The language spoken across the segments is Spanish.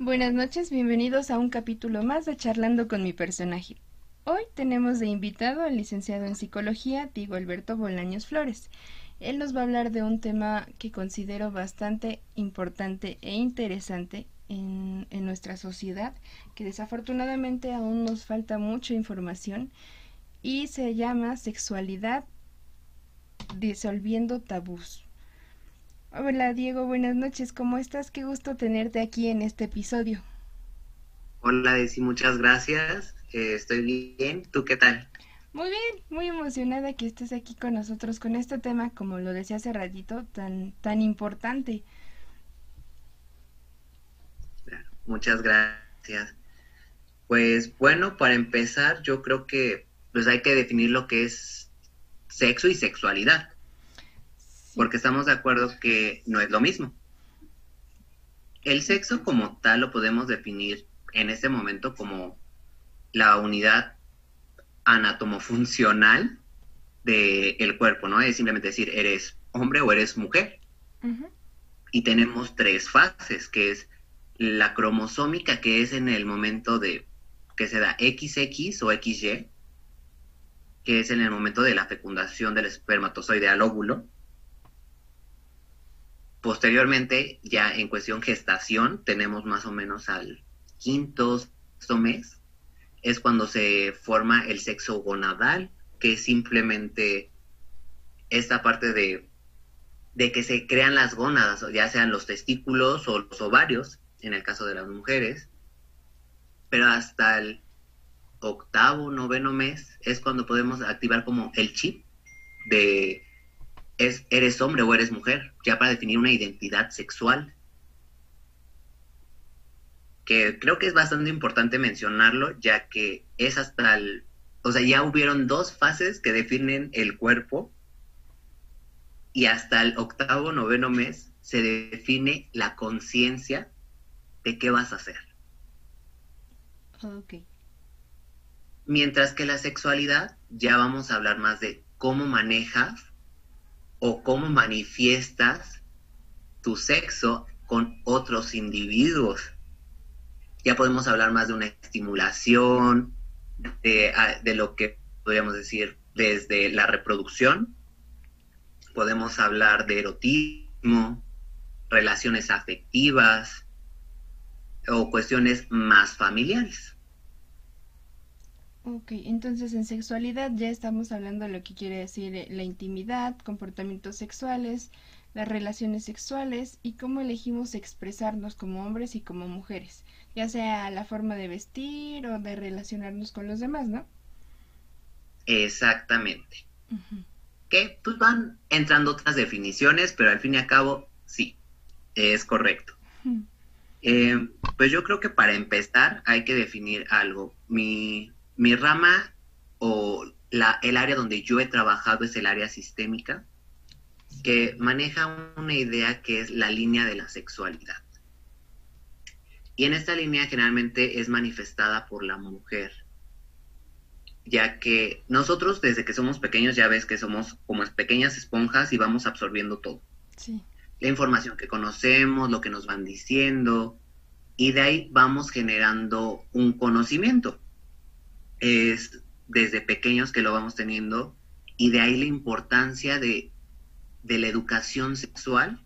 Buenas noches, bienvenidos a un capítulo más de Charlando con mi personaje. Hoy tenemos de invitado al licenciado en psicología Diego Alberto Bolaños Flores. Él nos va a hablar de un tema que considero bastante importante e interesante en, en nuestra sociedad, que desafortunadamente aún nos falta mucha información, y se llama sexualidad disolviendo tabús. Hola Diego, buenas noches, ¿cómo estás? Qué gusto tenerte aquí en este episodio. Hola Desi, muchas gracias. Eh, estoy bien, ¿tú qué tal? Muy bien, muy emocionada que estés aquí con nosotros con este tema, como lo decía hace ratito, tan, tan importante. Muchas gracias. Pues bueno, para empezar, yo creo que pues hay que definir lo que es sexo y sexualidad porque estamos de acuerdo que no es lo mismo. El sexo como tal lo podemos definir en este momento como la unidad anatomofuncional del cuerpo, ¿no? Es simplemente decir, eres hombre o eres mujer. Y tenemos tres fases, que es la cromosómica, que es en el momento de que se da XX o XY, que es en el momento de la fecundación del espermatozoide al óvulo. Posteriormente, ya en cuestión gestación, tenemos más o menos al quinto mes, es cuando se forma el sexo gonadal, que es simplemente esta parte de, de que se crean las gónadas, ya sean los testículos o los ovarios, en el caso de las mujeres, pero hasta el octavo, noveno mes es cuando podemos activar como el chip de es eres hombre o eres mujer, ya para definir una identidad sexual. Que creo que es bastante importante mencionarlo, ya que es hasta el, o sea, ya hubieron dos fases que definen el cuerpo y hasta el octavo, noveno mes se define la conciencia de qué vas a hacer. Ok. Mientras que la sexualidad, ya vamos a hablar más de cómo manejas o cómo manifiestas tu sexo con otros individuos. Ya podemos hablar más de una estimulación, de, lo que podríamos decir desde la reproducción. Podemos hablar de erotismo, relaciones afectivas o cuestiones más familiares. Ok, entonces en sexualidad ya estamos hablando de lo que quiere decir eh, la intimidad, comportamientos sexuales, las relaciones sexuales y cómo elegimos expresarnos como hombres y como mujeres, ya sea la forma de vestir o de relacionarnos con los demás, ¿no? Exactamente. Que pues van entrando otras definiciones, pero al fin y al cabo sí, es correcto. Eh, pues yo creo que para empezar hay que definir algo. Mi, mi rama o la, el área donde yo he trabajado es el área sistémica, que maneja una idea que es la línea de la sexualidad. Y en esta línea generalmente es manifestada por la mujer, ya que nosotros desde que somos pequeños ya ves que somos como pequeñas esponjas y vamos absorbiendo todo. La información que conocemos, lo que nos van diciendo, y de ahí vamos generando un conocimiento es desde pequeños que lo vamos teniendo y de ahí la importancia de, la educación sexual,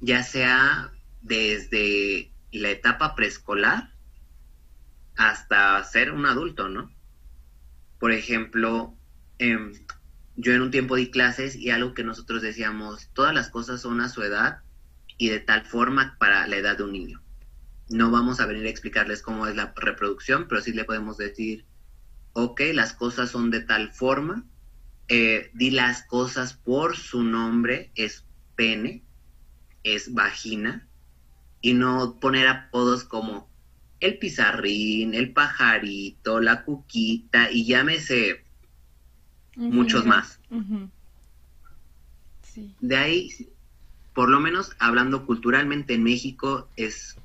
ya sea desde la etapa preescolar hasta ser un adulto, ¿no? Por ejemplo, em, yo en un tiempo di clases y algo que nosotros decíamos, todas las cosas son a su edad y de tal forma para la edad de un niño. No vamos a venir a explicarles cómo es la reproducción, pero sí le podemos decir ok, las cosas son de tal forma, eh, di las cosas por su nombre, es pene, es vagina, y no poner apodos como el pizarrín, el pajarito, la cuquita, y llámese muchos más. De ahí, por lo menos hablando culturalmente en México, es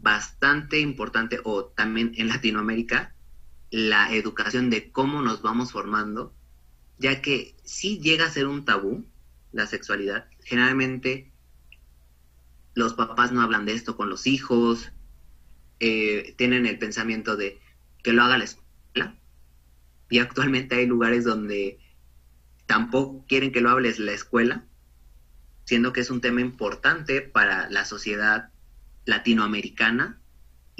bastante importante, o también en Latinoamérica, la educación de cómo nos vamos formando, ya que si llega a ser un tabú la sexualidad, generalmente los papás no hablan de esto con los hijos, eh, tienen el pensamiento de que lo haga la escuela. Y actualmente hay lugares donde tampoco quieren que lo hables la escuela, siendo que es un tema importante para la sociedad latinoamericana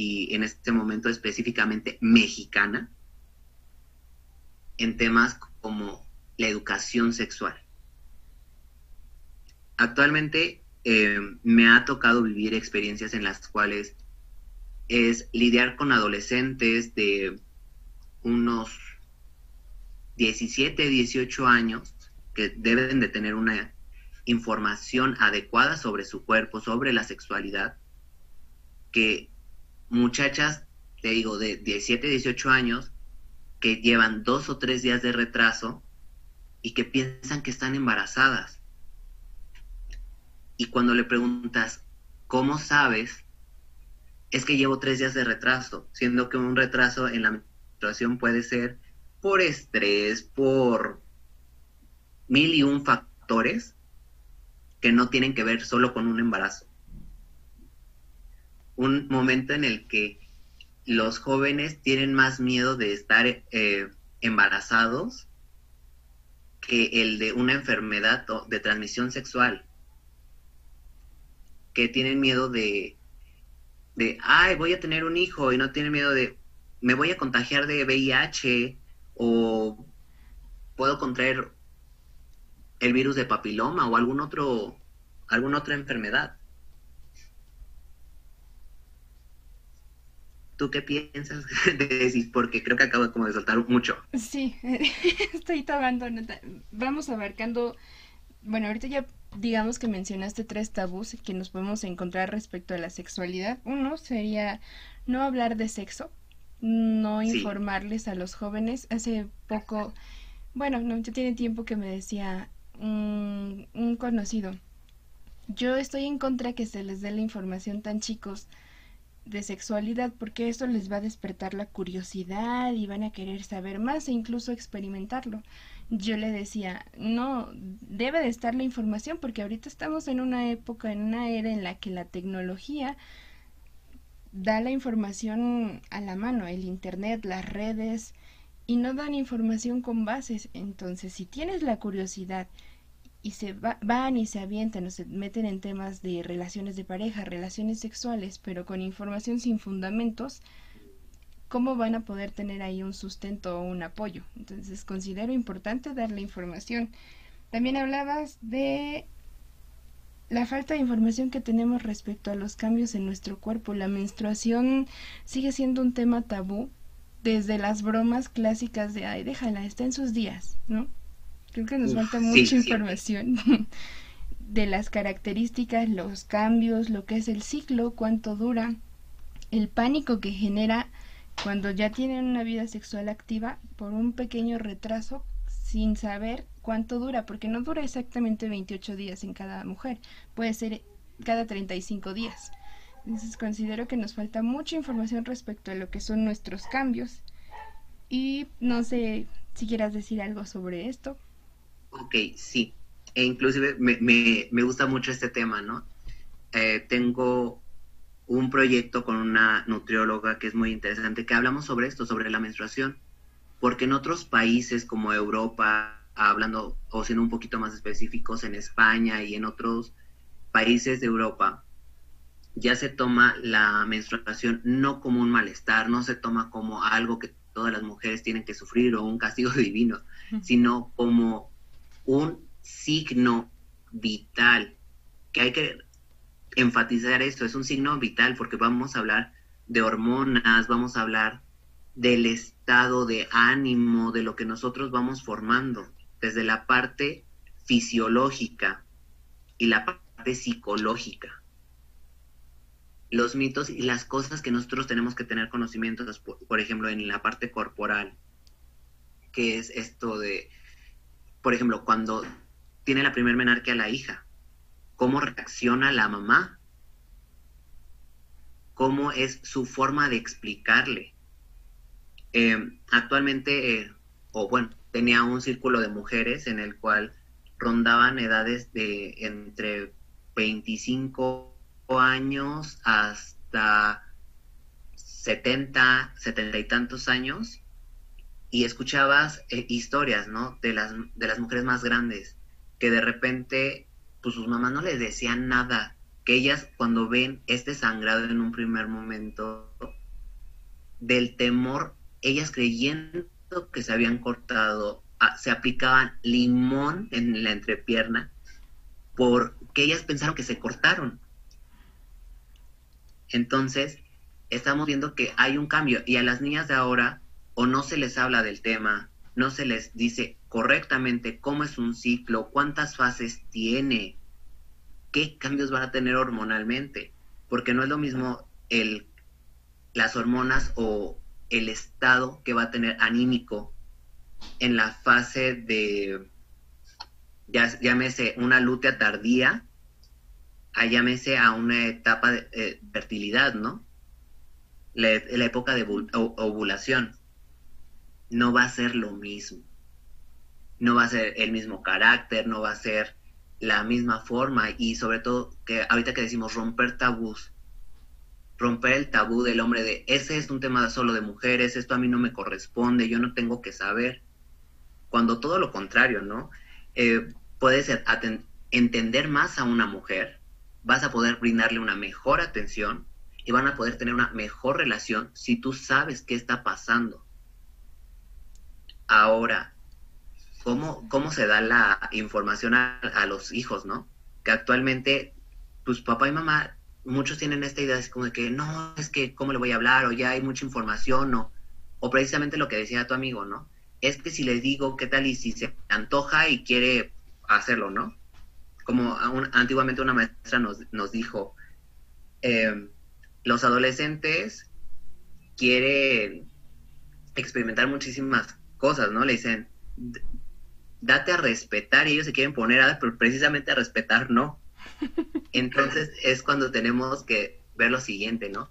y en este momento específicamente mexicana, en temas como la educación sexual. Actualmente eh, me ha tocado vivir experiencias en las cuales es lidiar con adolescentes de unos 17, 18 años que deben de tener una información adecuada sobre su cuerpo, sobre la sexualidad, que muchachas, te digo, de 17, 18 años, que llevan dos o tres días de retraso y que piensan que están embarazadas. Y cuando le preguntas, ¿cómo sabes? es que llevo tres días de retraso, siendo que un retraso en la menstruación puede ser por estrés, por mil y un factores que no tienen que ver solo con un embarazo. Un momento en el que los jóvenes tienen más miedo de estar eh, embarazados que el de una enfermedad de transmisión sexual, que tienen miedo de de, ay, voy a tener un hijo y no tiene miedo de, me voy a contagiar de VIH o puedo contraer el virus de papiloma o algún otro, alguna otra enfermedad. ¿Tú qué piensas de? Porque creo que acabo como de soltar mucho. Sí, estoy tomando nota. Vamos abarcando, bueno, ahorita ya digamos que mencionaste tres tabús que nos podemos encontrar respecto a la sexualidad. Uno sería no hablar de sexo, no informarles a los jóvenes. Hace poco, bueno, no, ya tiene tiempo que me decía un, un conocido, yo estoy en contra que se les dé la información tan chicos de sexualidad porque esto les va a despertar la curiosidad y van a querer saber más e incluso experimentarlo yo le decía, no, debe de estar la información porque ahorita estamos en una época, en una era en la que la tecnología da la información a la mano, el Internet, las redes, y no dan información con bases. Entonces, si tienes la curiosidad y se van y se avientan o se meten en temas de relaciones de pareja, relaciones sexuales, pero con información sin fundamentos, ¿cómo van a poder tener ahí un sustento o un apoyo? Entonces considero importante darle información. También hablabas de la falta de información que tenemos respecto a los cambios en nuestro cuerpo. La menstruación sigue siendo un tema tabú desde las bromas clásicas de, ay, déjala, está en sus días, ¿no? Creo que nos falta mucha información de las características, los cambios, lo que es el ciclo, cuánto dura, el pánico que genera cuando ya tienen una vida sexual activa por un pequeño retraso sin saber cuánto dura, porque no dura exactamente 28 días en cada mujer, puede ser cada 35 días. Entonces considero que nos falta mucha información respecto a lo que son nuestros cambios y no sé si quieras decir algo sobre esto. Ok, sí. E inclusive me, me, me gusta mucho este tema, ¿no? Eh, tengo un proyecto con una nutrióloga que es muy interesante, que hablamos sobre esto, sobre la menstruación, porque en otros países como Europa, hablando o siendo un poquito más específicos, en España y en otros países de Europa, ya se toma la menstruación no como un malestar, no se toma como algo que todas las mujeres tienen que sufrir o un castigo divino, sino como un signo vital que hay que enfatizar esto, es un signo vital porque vamos a hablar de hormonas, vamos a hablar del estado de ánimo, de lo que nosotros vamos formando, desde la parte fisiológica y la parte psicológica. Los mitos y las cosas que nosotros tenemos que tener conocimientos, por, ejemplo, en la parte corporal, que es esto de, por ejemplo, cuando tiene la primer menarquia la hija, cómo reacciona la mamá, cómo es su forma de explicarle. Eh, actualmente, eh, o bueno, tenía un círculo de mujeres en el cual rondaban edades de entre 25 años hasta 70, 70 y tantos años y escuchabas eh, historias, ¿no? De las, de las mujeres más grandes, que de repente, pues sus mamás no les decían nada, que ellas cuando ven este sangrado en un primer momento, del temor, ellas creyendo que se habían cortado, ah, se aplicaban limón en la entrepierna, porque ellas pensaron que se cortaron. Entonces, estamos viendo que hay un cambio y a las niñas de ahora o no se les habla del tema, no se les dice correctamente cómo es un ciclo, cuántas fases tiene, qué cambios van a tener hormonalmente, porque no es lo mismo el, las hormonas o el estado que va a tener anímico en la fase de, ya, llámese una lútea tardía, a llámese a una etapa de eh, fertilidad, ¿no? La época de ovulación. No va a ser lo mismo. No va a ser el mismo carácter, no va a ser la misma forma y sobre todo que ahorita que decimos romper tabús, romper el tabú del hombre de ese es un tema solo de mujeres, esto a mí no me corresponde, yo no tengo que saber. Cuando todo lo contrario, ¿no? Eh, puedes entender más a una mujer, vas a poder brindarle una mejor atención y van a poder tener una mejor relación si tú sabes qué está pasando. Ahora, ¿cómo, cómo se da la información a, los hijos, no? Que actualmente, pues papá y mamá, muchos tienen esta idea, es como de que, no, es que, ¿cómo le voy a hablar? O ya hay mucha información, o, o precisamente lo que decía tu amigo, ¿no? Es que si les digo, ¿qué tal? Y si se antoja y quiere hacerlo, ¿no? Como antiguamente una maestra nos, nos dijo, eh, los adolescentes quieren experimentar muchísimas cosas, ¿no? Le dicen, date a respetar y ellos se quieren poner a, pero precisamente a respetar, no. Entonces es cuando tenemos que ver lo siguiente, ¿no?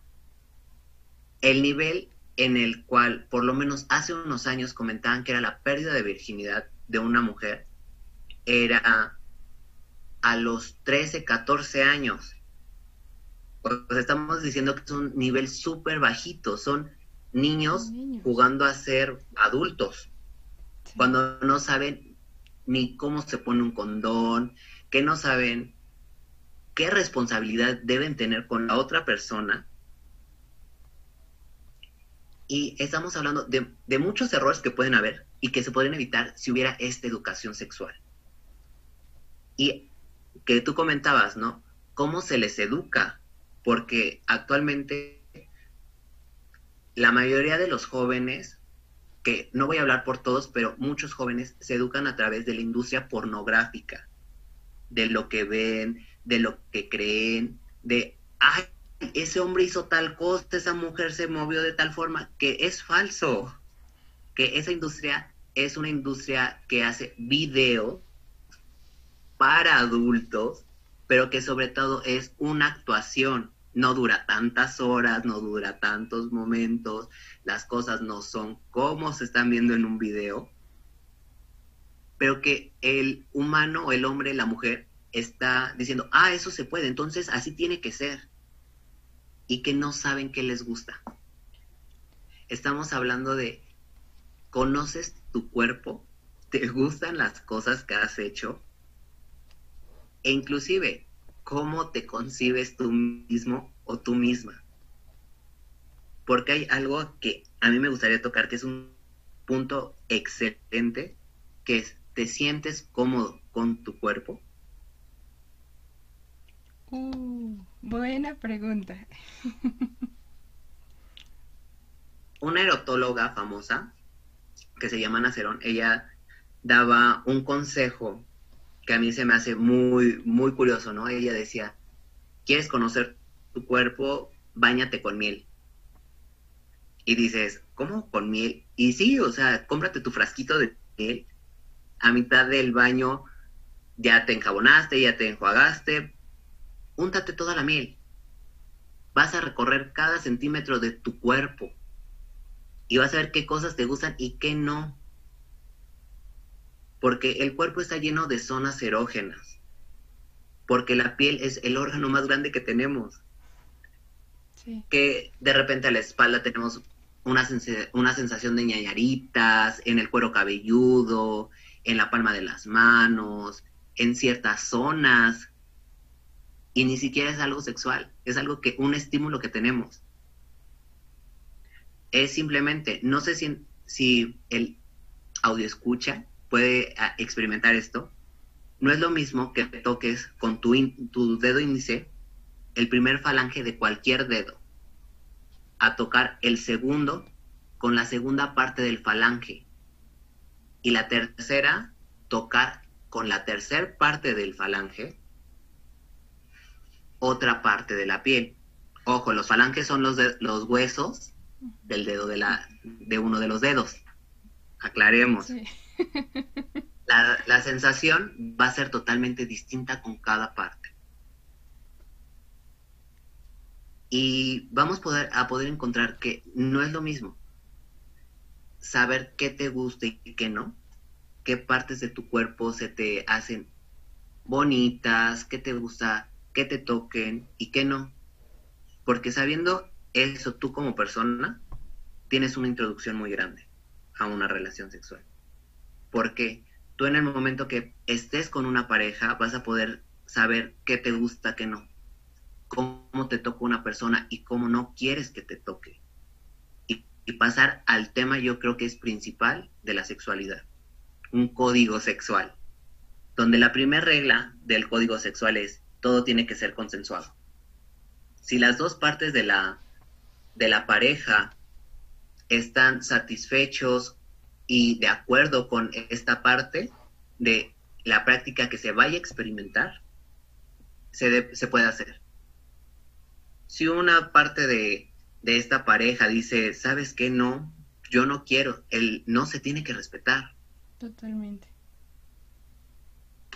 El nivel en el cual, por lo menos hace unos años, comentaban que era la pérdida de virginidad de una mujer, era a los 13, 14 años. Pues estamos diciendo que es un nivel súper bajito, son niños, jugando a ser adultos, cuando no saben ni cómo se pone un condón, que no saben qué responsabilidad deben tener con la otra persona. Y estamos hablando de, de muchos errores que pueden haber y que se pueden evitar si hubiera esta educación sexual. Y que tú comentabas, ¿no? ¿Cómo se les educa? Porque actualmente la mayoría de los jóvenes, que no voy a hablar por todos, pero muchos jóvenes se educan a través de la industria pornográfica, de lo que ven, de lo que creen, de, ay, ese hombre hizo tal cosa, esa mujer se movió de tal forma, que es falso, que esa industria es una industria que hace video para adultos, pero que sobre todo es una actuación no dura tantas horas, no dura tantos momentos, las cosas no son como se están viendo en un video, pero que el humano, el hombre, la mujer, está diciendo, ah, eso se puede, entonces así tiene que ser, y que no saben qué les gusta. Estamos hablando de, ¿conoces tu cuerpo? ¿Te gustan las cosas que has hecho? E inclusive, cómo te concibes tú mismo o tú misma. Porque hay algo que a mí me gustaría tocar, que es un punto excelente, que es, ¿te sientes cómodo con tu cuerpo? Uh, buena pregunta. Una erotóloga famosa, que se llama Nacerón, ella daba un consejo que a mí se me hace muy, muy curioso, ¿no? Ella decía, ¿quieres conocer tu cuerpo? Báñate con miel. Y dices, ¿cómo con miel? Y sí, o sea, cómprate tu frasquito de miel. A mitad del baño ya te enjabonaste, ya te enjuagaste. Úntate toda la miel. Vas a recorrer cada centímetro de tu cuerpo. Y vas a ver qué cosas te gustan y qué no porque el cuerpo está lleno de zonas erógenas, porque la piel es el órgano más grande que tenemos. que de repente a la espalda tenemos una, una sensación de ñañaritas, en el cuero cabelludo, en la palma de las manos, en ciertas zonas, y ni siquiera es algo sexual, es algo que, un estímulo que tenemos. Es simplemente, no sé si, si el audio escucha puede ah, experimentar esto, no es lo mismo que toques con tu, dedo índice el primer falange de cualquier dedo, a tocar el segundo con la segunda parte del falange y la tercera tocar con la tercera parte del falange otra parte de la piel. Ojo, los falanges son los, huesos del dedo de, uno de los dedos. Aclaremos. La, la, sensación va a ser totalmente distinta con cada parte. Y vamos poder, a poder encontrar que no es lo mismo saber qué te gusta y qué no, qué partes de tu cuerpo se te hacen bonitas, qué te gusta que te toquen y qué no. Porque sabiendo eso tú como persona, tienes una introducción muy grande a una relación sexual. Porque tú en el momento que estés con una pareja vas a poder saber qué te gusta, qué no. Cómo te toca una persona y cómo no quieres que te toque. Y, pasar al tema yo creo que es principal de la sexualidad. Un código sexual. Donde la primera regla del código sexual es todo tiene que ser consensuado. Si las dos partes de la, de la pareja están satisfechos y de acuerdo con esta parte de la práctica que se vaya a experimentar, se, se puede hacer. Si una parte de, de esta pareja dice, ¿sabes qué? No, yo no quiero, el no se tiene que respetar. Totalmente.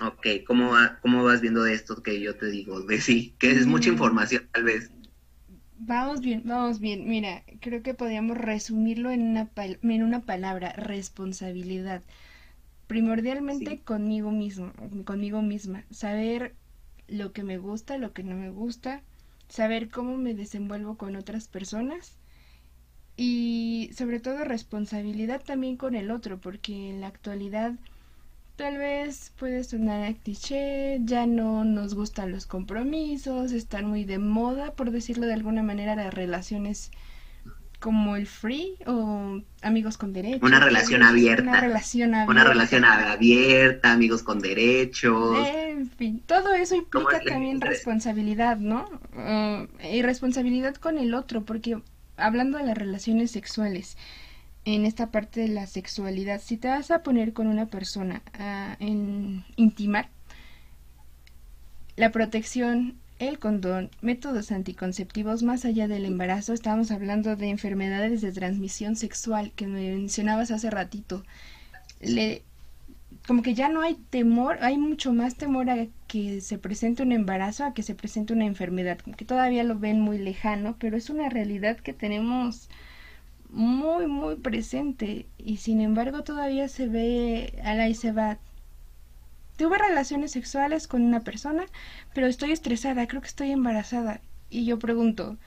Ok, ¿cómo, ¿cómo vas viendo esto que yo te digo? De sí, que es mucha información tal vez. Vamos bien, vamos bien. Mira, creo que podríamos resumirlo en una, en una palabra, responsabilidad. Primordialmente conmigo mismo, conmigo misma. Saber lo que me gusta, lo que no me gusta, saber cómo me desenvuelvo con otras personas y sobre todo responsabilidad también con el otro, porque en la actualidad Tal vez puede sonar a cliché, ya no nos gustan los compromisos, están muy de moda, por decirlo de alguna manera, las relaciones como el free o amigos con derechos. Una relación abierta. Una relación abierta. Una relación abierta, amigos con derechos. En fin, todo eso implica también responsabilidad, ¿no? Uh, y responsabilidad con el otro, porque hablando de las relaciones sexuales, en esta parte de la sexualidad, si te vas a poner con una persona a en intimar, la protección, el condón, métodos anticonceptivos más allá del embarazo, estamos hablando de enfermedades de transmisión sexual que me mencionabas hace ratito. Le, como que ya no hay temor, hay mucho más temor a que se presente un embarazo, a que se presente una enfermedad, como que todavía lo ven muy lejano, pero es una realidad que tenemos muy, muy presente y sin embargo todavía se ve a la y se va. Tuve relaciones sexuales con una persona, pero estoy estresada, creo que estoy embarazada. Y yo pregunto,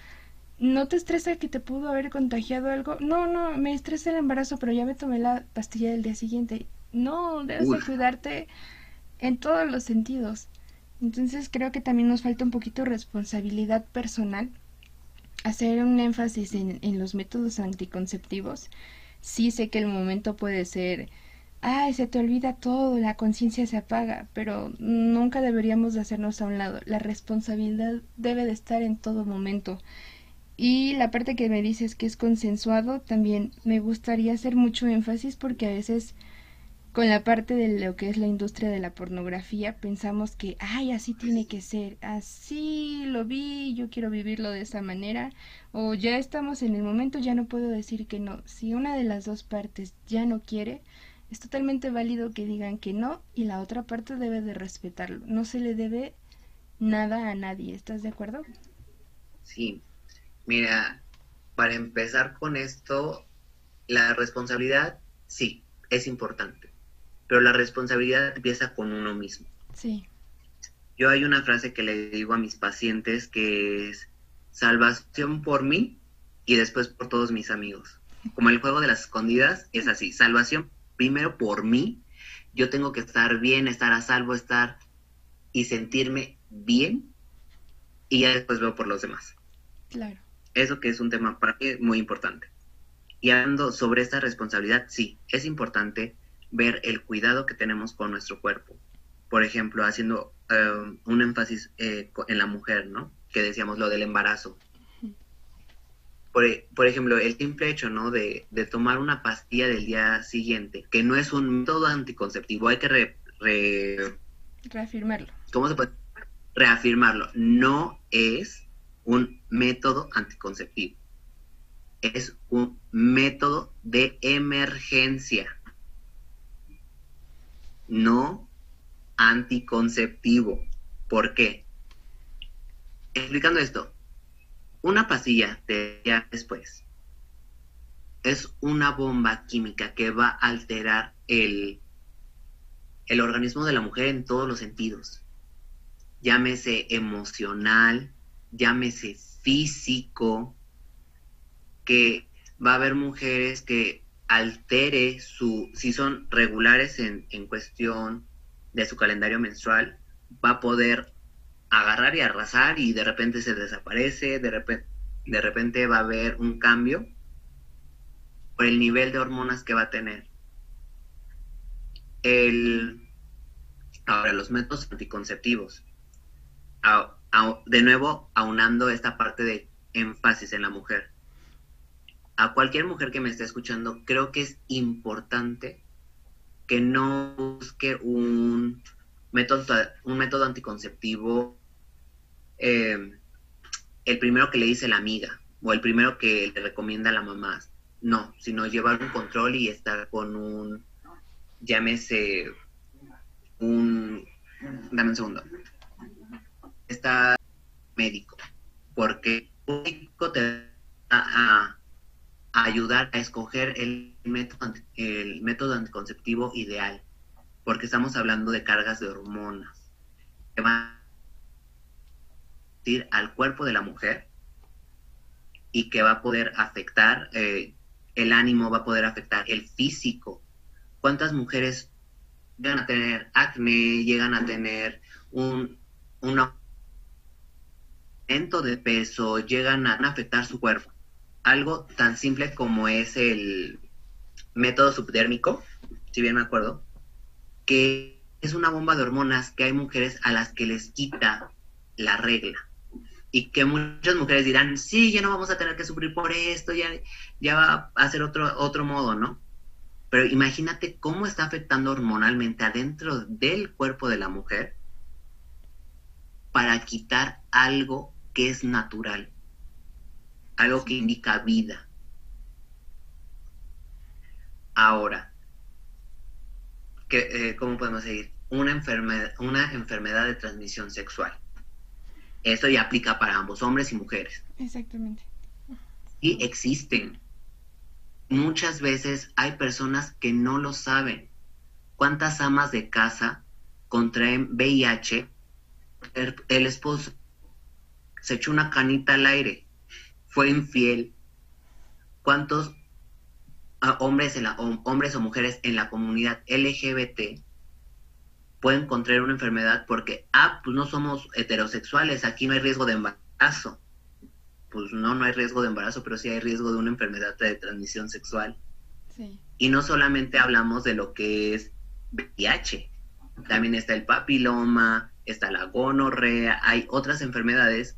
¿no te estresa que te pudo haber contagiado algo? No, no, me estresa el embarazo, pero ya me tomé la pastilla del día siguiente. No, debes de cuidarte en todos los sentidos. Entonces creo que también nos falta un poquito de responsabilidad personal hacer un énfasis en, en los métodos anticonceptivos, sí sé que el momento puede ser, ay, se te olvida todo, la conciencia se apaga, pero nunca deberíamos de hacernos a un lado. La responsabilidad debe de estar en todo momento. Y la parte que me dices que es consensuado, también me gustaría hacer mucho énfasis porque a veces con la parte de lo que es la industria de la pornografía, pensamos que, ay, así tiene que ser, así lo vi, yo quiero vivirlo de esa manera, o ya estamos en el momento, ya no puedo decir que no. Si una de las dos partes ya no quiere, es totalmente válido que digan que no y la otra parte debe de respetarlo. No se le debe nada a nadie, ¿estás de acuerdo? Sí, mira, para empezar con esto, la responsabilidad sí, es importante pero la responsabilidad empieza con uno mismo. Sí. Yo hay una frase que le digo a mis pacientes que es, salvación por mí y después por todos mis amigos. Como el juego de las escondidas es así, salvación primero por mí, yo tengo que estar bien, estar a salvo, estar y sentirme bien y ya después veo por los demás. Claro. Eso que es un tema para mí muy importante. Y hablando sobre esta responsabilidad, sí, es importante ver el cuidado que tenemos con nuestro cuerpo. Por ejemplo, haciendo eh, un énfasis eh, en la mujer, ¿no? Que decíamos lo del embarazo. Por, ejemplo, el simple hecho, ¿no? De, tomar una pastilla del día siguiente, que no es un método anticonceptivo, hay que reafirmarlo. ¿Cómo se puede? Reafirmarlo. No es un método anticonceptivo. Es un método de emergencia. No anticonceptivo. ¿Por qué? Explicando esto, una pastilla de día después es una bomba química que va a alterar el, el organismo de la mujer en todos los sentidos. Llámese emocional, llámese físico, que va a haber mujeres que altere su, si son regulares en, en cuestión de su calendario menstrual, va a poder agarrar y arrasar y de repente se desaparece, de repente, de repente va a haber un cambio por el nivel de hormonas que va a tener. El, ahora, los métodos anticonceptivos. de nuevo, aunando esta parte de énfasis en la mujer. A cualquier mujer que me esté escuchando, creo que es importante que no busque un método, un método anticonceptivo, eh, el primero que le dice la amiga o el primero que le recomienda la mamá. No, sino llevar un control y estar con un, llámese, un, dame un segundo, está médico, porque el médico te va a, ayudar a escoger el método, el método anticonceptivo ideal porque estamos hablando de cargas de hormonas que van a ir al cuerpo de la mujer y que va a poder afectar eh, el ánimo, va a poder afectar el físico. ¿Cuántas mujeres llegan a tener acné, llegan a tener un, un aumento de peso, llegan a afectar su cuerpo? Algo tan simple como es el método subdérmico, si bien me acuerdo, que es una bomba de hormonas que hay mujeres a las que les quita la regla. Y que muchas mujeres dirán, sí, ya no vamos a tener que sufrir por esto, ya, ya va a ser otro, otro modo, ¿no? Pero imagínate cómo está afectando hormonalmente adentro del cuerpo de la mujer para quitar algo que es natural, algo que indica vida. Ahora, que, eh, ¿cómo podemos seguir? Una enfermedad, una enfermedad de transmisión sexual. Esto ya aplica para ambos, hombres y mujeres. Exactamente. Y existen. Muchas veces hay personas que no lo saben. ¿Cuántas amas de casa contraen VIH? El, esposo se echó una canita al aire, fue infiel. ¿Cuántos hombres, en la, hombres o mujeres en la comunidad LGBT pueden contraer una enfermedad porque, ah, pues no somos heterosexuales, aquí no hay riesgo de embarazo. Pues no, no hay riesgo de embarazo, pero sí hay riesgo de una enfermedad de transmisión sexual. Y no solamente hablamos de lo que es VIH, también está el papiloma, está la gonorrea, hay otras enfermedades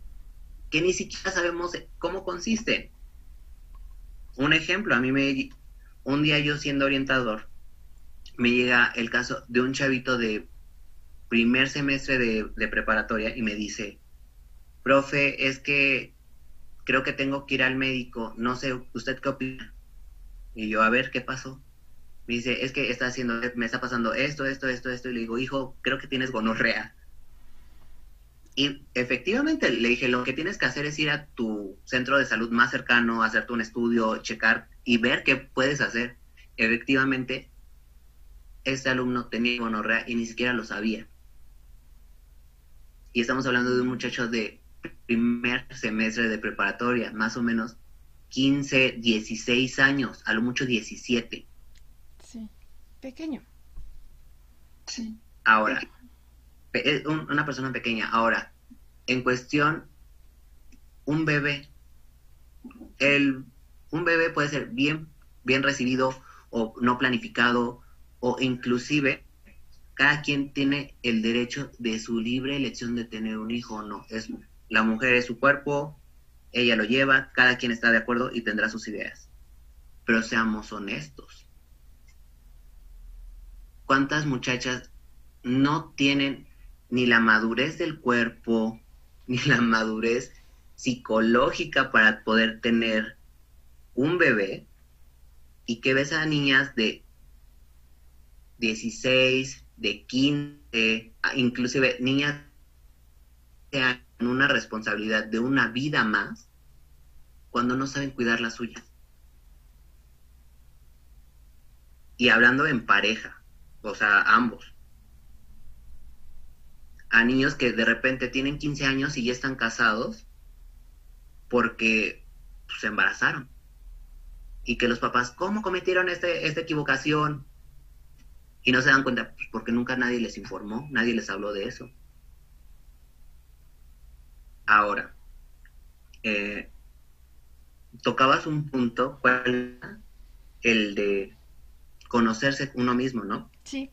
que ni siquiera sabemos cómo consisten. Un ejemplo, a mí me, un día yo siendo orientador, me llega el caso de un chavito de primer semestre de, preparatoria y me dice, profe, es que creo que tengo que ir al médico, no sé, ¿usted qué opina? Y yo, a ver, ¿qué pasó? Me dice, es que está haciendo, me está pasando esto, esto, esto, esto, y le digo, hijo, creo que tienes gonorrea. Y efectivamente le dije, lo que tienes que hacer es ir a tu centro de salud más cercano, hacerte un estudio, checar y ver qué puedes hacer. Efectivamente, este alumno tenía gonorrea y ni siquiera lo sabía. Y estamos hablando de un muchacho de primer semestre de preparatoria, más o menos 15, 16 años, a lo mucho 17. Sí, pequeño. Sí. Ahora, una persona pequeña. Ahora, en cuestión, un bebé, el, un bebé puede ser bien, bien recibido o no planificado o inclusive cada quien tiene el derecho de su libre elección de tener un hijo o no. Es, la mujer es su cuerpo, ella lo lleva, cada quien está de acuerdo y tendrá sus ideas. Pero seamos honestos. ¿Cuántas muchachas no tienen ni la madurez del cuerpo, ni la madurez psicológica para poder tener un bebé? Y que ves a niñas de 16, de 15, inclusive niñas en una responsabilidad de una vida más cuando no saben cuidar la suya. Y hablando en pareja, o sea, ambos. A niños que de repente tienen 15 años y ya están casados porque se embarazaron. Y que los papás, ¿cómo cometieron este, esta equivocación? Y no se dan cuenta pues, porque nunca nadie les informó, nadie les habló de eso. Ahora, eh, tocabas un punto, ¿cuál el de conocerse uno mismo, ¿no? Sí,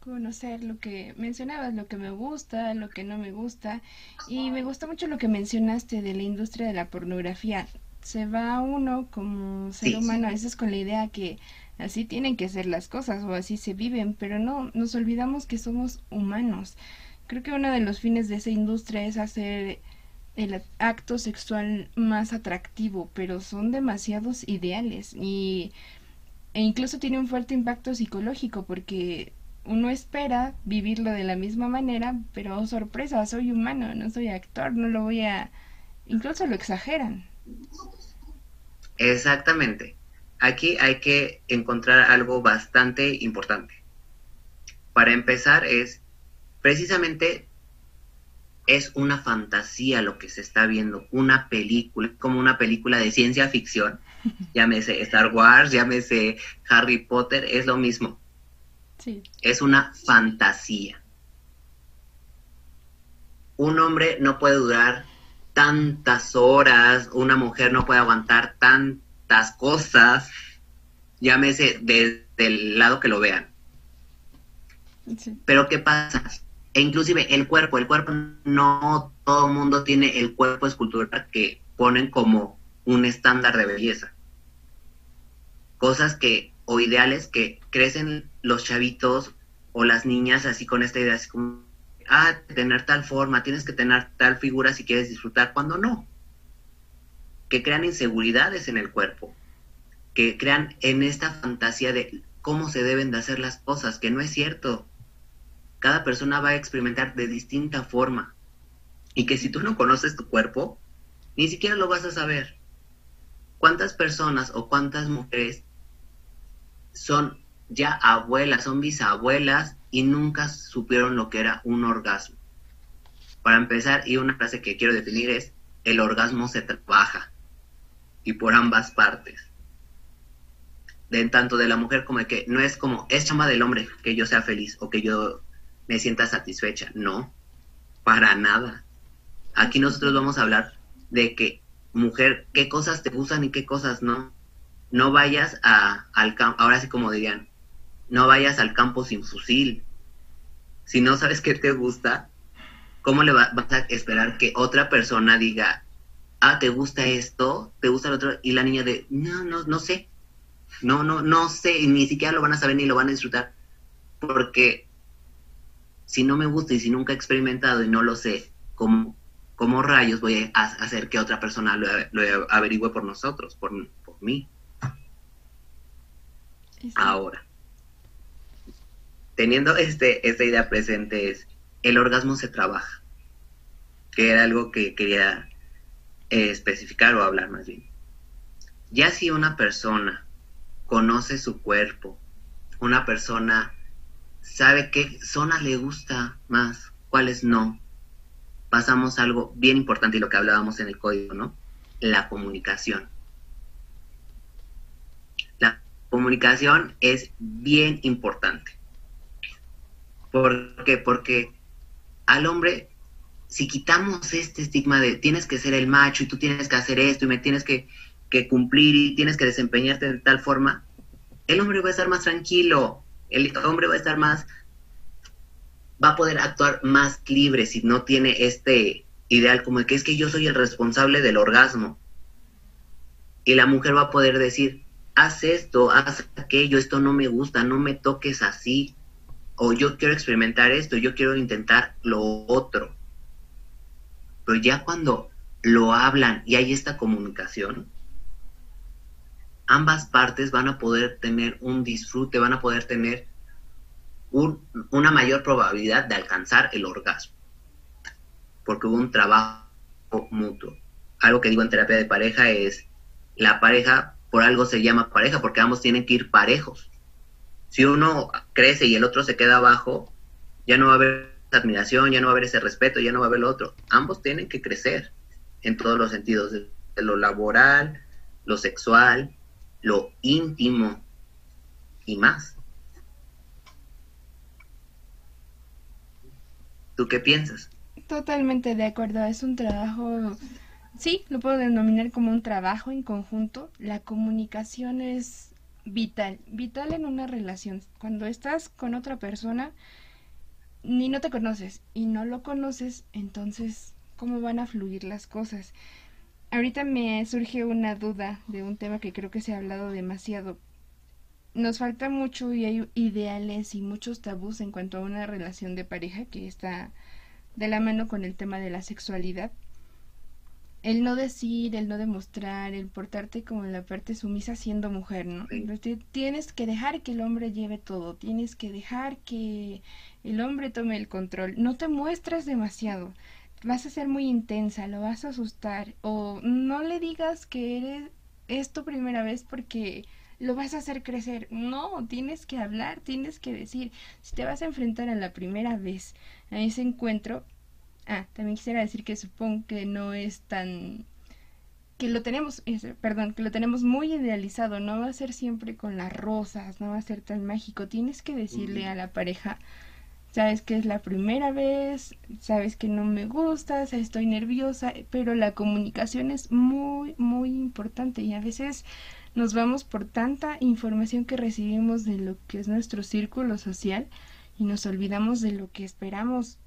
conocer lo que mencionabas, lo que me gusta, lo que no me gusta. Y me gusta mucho lo que mencionaste de la industria de la pornografía. Se va uno como ser humano a veces con la idea que así tienen que ser las cosas o así se viven, pero no, nos olvidamos que somos humanos. Creo que uno de los fines de esa industria es hacer el acto sexual más atractivo, pero son demasiados ideales y e incluso tiene un fuerte impacto psicológico porque uno espera vivirlo de la misma manera, pero oh, sorpresa, soy humano, no soy actor, no lo voy a incluso lo exageran. Exactamente. Aquí hay que encontrar algo bastante importante. Para empezar es precisamente es una fantasía lo que se está viendo, una película, como una película de ciencia ficción, llámese Star Wars, llámese Harry Potter, es lo mismo. Sí. Es una fantasía. Un hombre no puede durar tantas horas, una mujer no puede aguantar tantas cosas, llámese desde el lado que lo vean. Pero ¿qué pasa? e inclusive el cuerpo, el cuerpo no todo el mundo tiene el cuerpo escultural que ponen como un estándar de belleza. Cosas que, o ideales que crecen los chavitos o las niñas así con esta idea, así como, ah, tener tal forma, tienes que tener tal figura si quieres disfrutar, cuando no. Que crean inseguridades en el cuerpo, que crean en esta fantasía de cómo se deben de hacer las cosas, que no es cierto cada persona va a experimentar de distinta forma. Y que si tú no conoces tu cuerpo, ni siquiera lo vas a saber. ¿Cuántas personas o cuántas mujeres son ya abuelas, son bisabuelas y nunca supieron lo que era un orgasmo? Para empezar, y una frase que quiero definir es, el orgasmo se trabaja y por ambas partes. De tanto de la mujer como de que no es como, es chama del hombre que yo sea feliz o que yo me sienta satisfecha. No, para nada. Aquí nosotros vamos a hablar de que, mujer, qué cosas te gustan y qué cosas no. No vayas a, al campo, ahora sí como dirían, no vayas al campo sin fusil. Si no sabes qué te gusta, ¿cómo le vas a esperar que otra persona diga, ah, te gusta esto, te gusta lo otro? Y la niña de, no, no, no sé. No, no, no sé, ni siquiera lo van a saber ni lo van a disfrutar. Porque si no me gusta y si nunca he experimentado y no lo sé, ¿cómo, cómo rayos voy a hacer que otra persona lo, averigüe por nosotros, por, mí? Ahora, teniendo este, esta idea presente es, el orgasmo se trabaja, que era algo que quería eh, especificar o hablar más bien. Ya si una persona conoce su cuerpo, una persona sabe qué zonas le gusta más, cuáles no. pasamos algo bien importante y lo que hablábamos en el código, ¿no? La comunicación. Comunicación es bien importante. ¿Por qué? Porque al hombre, si quitamos este estigma de tienes que ser el macho y tú tienes que hacer esto y me tienes que, que cumplir y tienes que desempeñarte de tal forma, el hombre va a estar más tranquilo, el hombre va a estar más, va a poder actuar más libre si no tiene este ideal como de que es que yo soy el responsable del orgasmo. Y la mujer va a poder decir, haz esto, haz aquello, esto no me gusta, no me toques así, o yo quiero experimentar esto, yo quiero intentar lo otro. Pero ya cuando lo hablan y hay esta comunicación, ambas partes van a poder tener un disfrute, van a poder tener una mayor probabilidad de alcanzar el orgasmo, porque hubo un trabajo mutuo. Algo que digo en terapia de pareja es, la pareja por algo se llama pareja, porque ambos tienen que ir parejos si uno crece y el otro se queda abajo, ya no va a haber admiración, ya no va a haber ese respeto, ya no va a haber lo otro. Ambos tienen que crecer en todos los sentidos, de lo laboral, lo sexual, lo íntimo y más. ¿Tú qué piensas? Totalmente de acuerdo, es un trabajo, sí, lo puedo denominar como un trabajo en conjunto. La comunicación es vital, vital en una relación. Cuando estás con otra persona, ni no te conoces y no lo conoces, entonces, ¿cómo van a fluir las cosas? Ahorita me surge una duda de un tema que creo que se ha hablado demasiado. Nos falta mucho y hay ideales y muchos tabús en cuanto a una relación de pareja que está de la mano con el tema de la sexualidad el no decir, el no demostrar, el portarte como en la parte sumisa siendo mujer, ¿no? Tienes que dejar que el hombre lleve todo, tienes que dejar que el hombre tome el control, no te muestres demasiado, vas a ser muy intensa, lo vas a asustar, o no le digas que eres, es tu primera vez porque lo vas a hacer crecer, no, tienes que hablar, tienes que decir, si te vas a enfrentar a la primera vez a ese encuentro, Ah, también quisiera decir que supongo que no es tan que lo tenemos, perdón, que lo tenemos muy idealizado, no va a ser siempre con las rosas, no va a ser tan mágico. Tienes que decirle a la pareja, sabes que es la primera vez, sabes que no me gusta, estoy nerviosa, pero la comunicación es muy, muy importante y a veces nos vamos por tanta información que recibimos de lo que es nuestro círculo social y nos olvidamos de lo que esperamos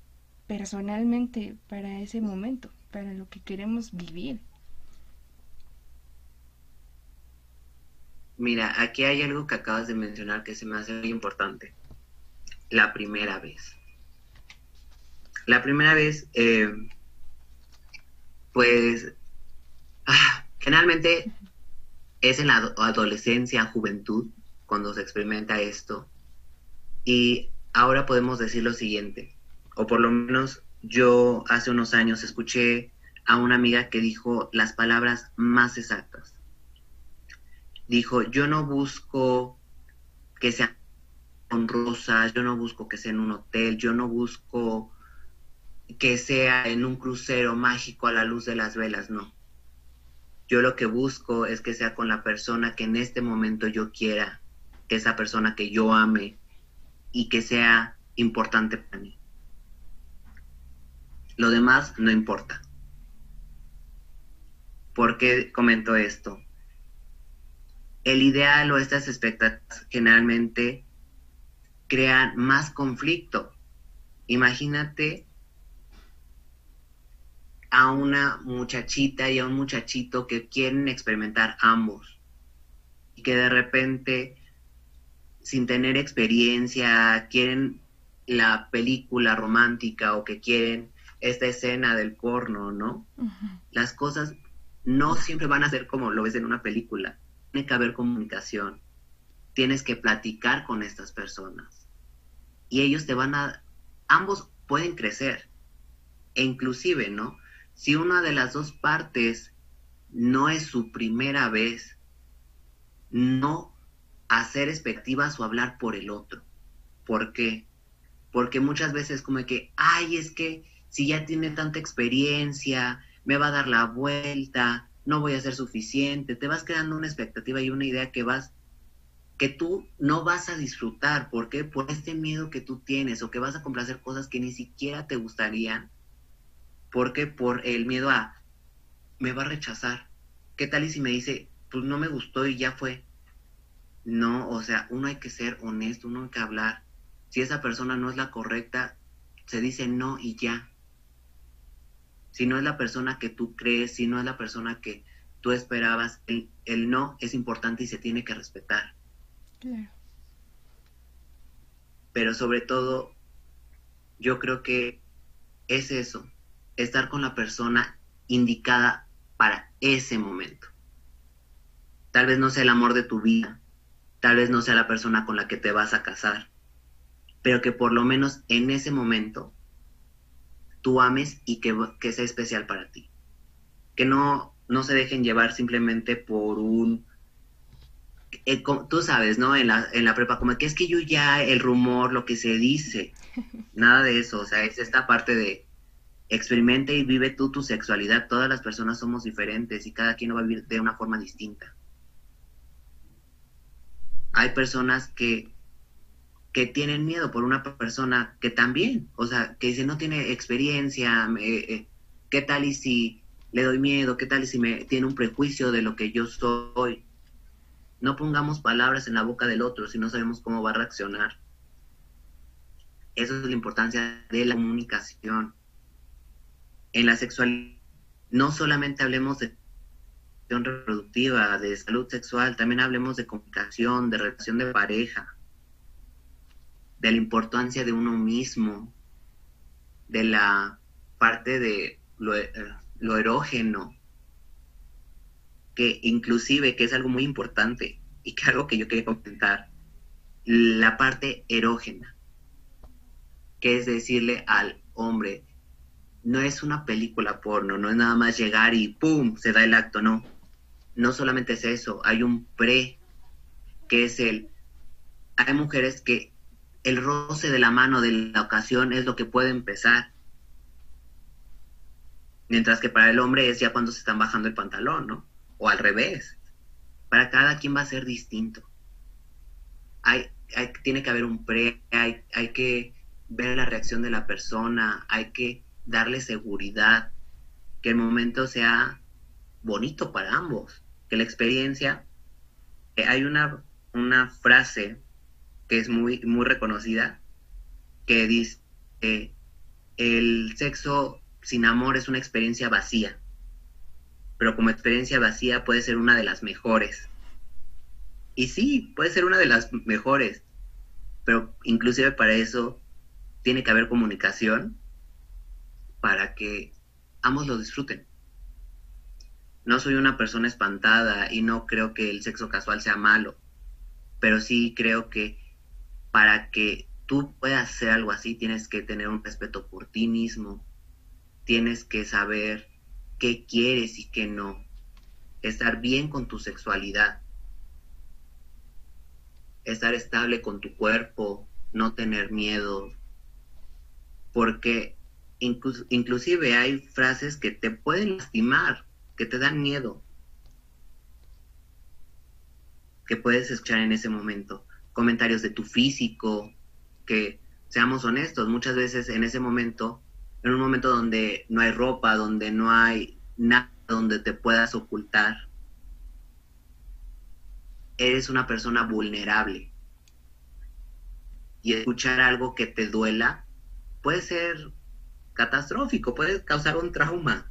personalmente para ese momento, para lo que queremos vivir. Mira, aquí hay algo que acabas de mencionar que se me hace muy importante. La primera vez. La primera vez, eh, pues, ah, generalmente es en la adolescencia, juventud, cuando se experimenta esto. Y ahora podemos decir lo siguiente o por lo menos yo hace unos años escuché a una amiga que dijo las palabras más exactas. Dijo, yo no busco que sean con rosas, yo no busco que sea en un hotel, yo no busco que sea en un crucero mágico a la luz de las velas, no. Yo lo que busco es que sea con la persona que en este momento yo quiera, que esa persona que yo ame y que sea importante para mí. Lo demás no importa. ¿Por qué comento esto? El ideal o estas expectativas generalmente crean más conflicto. Imagínate a una muchachita y a un muchachito que quieren experimentar ambos y que de repente, sin tener experiencia, quieren la película romántica o que quieren esta escena del porno, ¿no? Las cosas no siempre van a ser como lo ves en una película. Tiene que haber comunicación. Tienes que platicar con estas personas. Y ellos te van a... Ambos pueden crecer. E inclusive, ¿no? Si una de las dos partes no es su primera vez, no hacer expectativas o hablar por el otro. ¿Por qué? Porque muchas veces como que, ay, es que si ya tiene tanta experiencia, me va a dar la vuelta, no voy a ser suficiente, te vas creando una expectativa y una idea que vas que tú no vas a disfrutar, ¿por qué? Por este miedo que tú tienes o que vas a complacer cosas que ni siquiera te gustarían. ¿Por qué? Por el miedo a me va a rechazar. ¿Qué tal y si me dice, pues no me gustó y ya fue? No, o sea, uno hay que ser honesto, uno hay que hablar. Si esa persona no es la correcta, se dice no y ya. Si no es la persona que tú crees, si no es la persona que tú esperabas, el, el no es importante y se tiene que respetar. Claro. Pero sobre todo, yo creo que es eso, estar con la persona indicada para ese momento. Tal vez no sea el amor de tu vida, tal vez no sea la persona con la que te vas a casar, pero que por lo menos en ese momento tú ames y que, sea especial para ti. Que no, no se dejen llevar simplemente por un... Eh, tú sabes, ¿no? En la, en la prepa, como que es que yo ya, el rumor, lo que se dice, nada de eso, o sea, es esta parte de experimenta y vive tú tu sexualidad, todas las personas somos diferentes y cada quien va a vivir de una forma distinta. Hay personas que que tienen miedo por una persona que también, o sea, que dice no tiene experiencia, eh, ¿qué tal y si le doy miedo? ¿Qué tal y si me tiene un prejuicio de lo que yo soy? No pongamos palabras en la boca del otro si no sabemos cómo va a reaccionar. Eso es la importancia de la comunicación. En la sexualidad, no solamente hablemos de reproductiva, de salud sexual, también hablemos de comunicación, de relación de pareja de la importancia de uno mismo, de la parte de lo, eh, erógeno, que inclusive, que es algo muy importante y que algo que yo quería comentar, la parte erógena, que es decirle al hombre, no es una película porno, no es nada más llegar y ¡pum! se da el acto, no. No solamente es eso, hay un pre, que es el... Hay mujeres que el roce de la mano de la ocasión es lo que puede empezar. Mientras que para el hombre es ya cuando se están bajando el pantalón, ¿no? O al revés. Para cada quien va a ser distinto. Hay, tiene que haber un pre, hay, hay que ver la reacción de la persona, hay que darle seguridad, que el momento sea bonito para ambos, que la experiencia, hay una, una frase que es muy, muy reconocida, que dice, el sexo sin amor es una experiencia vacía, pero como experiencia vacía puede ser una de las mejores. Y sí, puede ser una de las mejores, pero inclusive para eso tiene que haber comunicación para que ambos lo disfruten. No soy una persona espantada y no creo que el sexo casual sea malo, pero sí creo que para que tú puedas hacer algo así, tienes que tener un respeto por ti mismo, tienes que saber qué quieres y qué no, estar bien con tu sexualidad, estar estable con tu cuerpo, no tener miedo, porque inclusive hay frases que te pueden lastimar, que te dan miedo, que puedes escuchar en ese momento comentarios de tu físico, que seamos honestos, muchas veces en ese momento, en un momento donde no hay ropa, donde no hay nada donde te puedas ocultar, eres una persona vulnerable. Y escuchar algo que te duela puede ser catastrófico, puede causar un trauma.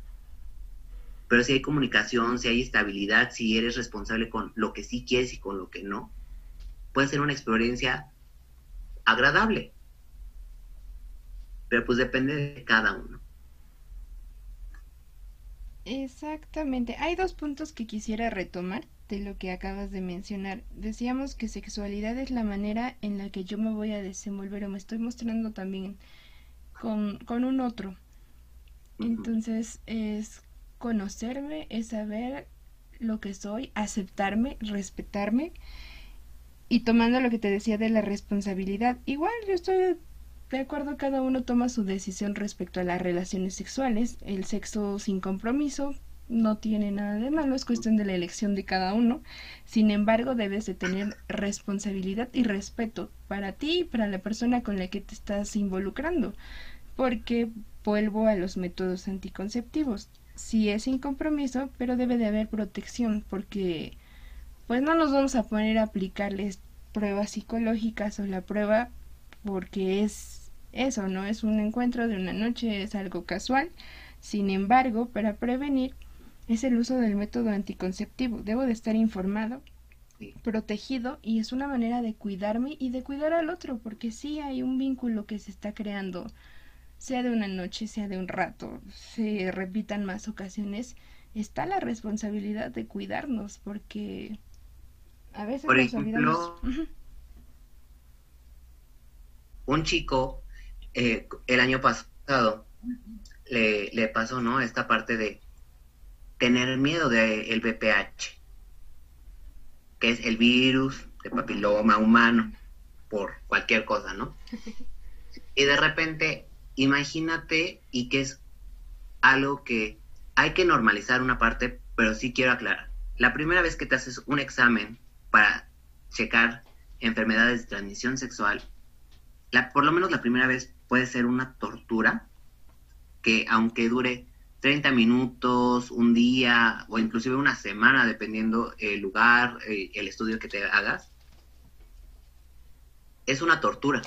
Pero si hay comunicación, si hay estabilidad, si eres responsable con lo que sí quieres y con lo que no, puede ser una experiencia agradable. Pero pues depende de cada uno. Exactamente. Hay dos puntos que quisiera retomar de lo que acabas de mencionar. Decíamos que sexualidad es la manera en la que yo me voy a desenvolver o me estoy mostrando también con, con un otro. Entonces es conocerme, es saber lo que soy, aceptarme, respetarme y tomando lo que te decía de la responsabilidad, igual yo estoy de acuerdo cada uno toma su decisión respecto a las relaciones sexuales. El sexo sin compromiso no tiene nada de malo, es cuestión de la elección de cada uno. Sin embargo, debes de tener responsabilidad y respeto para ti y para la persona con la que te estás involucrando. Porque vuelvo a los métodos anticonceptivos. Sí es sin compromiso, pero debe de haber protección porque pues no nos vamos a poner a aplicarles pruebas psicológicas o la prueba porque es eso, ¿no? Es un encuentro de una noche, es algo casual. Sin embargo, para prevenir es el uso del método anticonceptivo. Debo de estar informado, protegido y es una manera de cuidarme y de cuidar al otro, porque sí hay un vínculo que se está creando, sea de una noche, sea de un rato, se repitan más ocasiones, está la responsabilidad de cuidarnos, porque a veces Por ejemplo, un chico eh, el año pasado le, le pasó, ¿no? Esta parte de tener miedo del VPH, que es el virus de papiloma humano, por cualquier cosa, ¿no? Y de repente, imagínate, y que es algo que hay que normalizar una parte, pero sí quiero aclarar. La primera vez que te haces un examen para checar enfermedades de transmisión sexual, la, por lo menos la primera vez puede ser una tortura que aunque dure 30 minutos, un día o inclusive una semana, dependiendo el lugar, eh, el estudio que te hagas, es una tortura.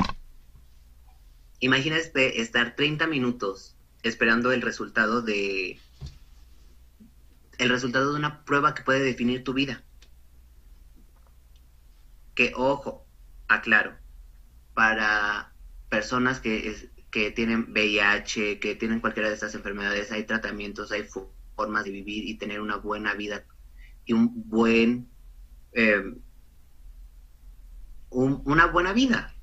Imagínate estar 30 minutos esperando el resultado de el resultado de una prueba que puede definir tu vida. Que ojo, aclaro, para personas que es, que tienen VIH, que tienen cualquiera de estas enfermedades, hay tratamientos, hay formas de vivir y tener una buena vida y un buen, eh, una buena vida.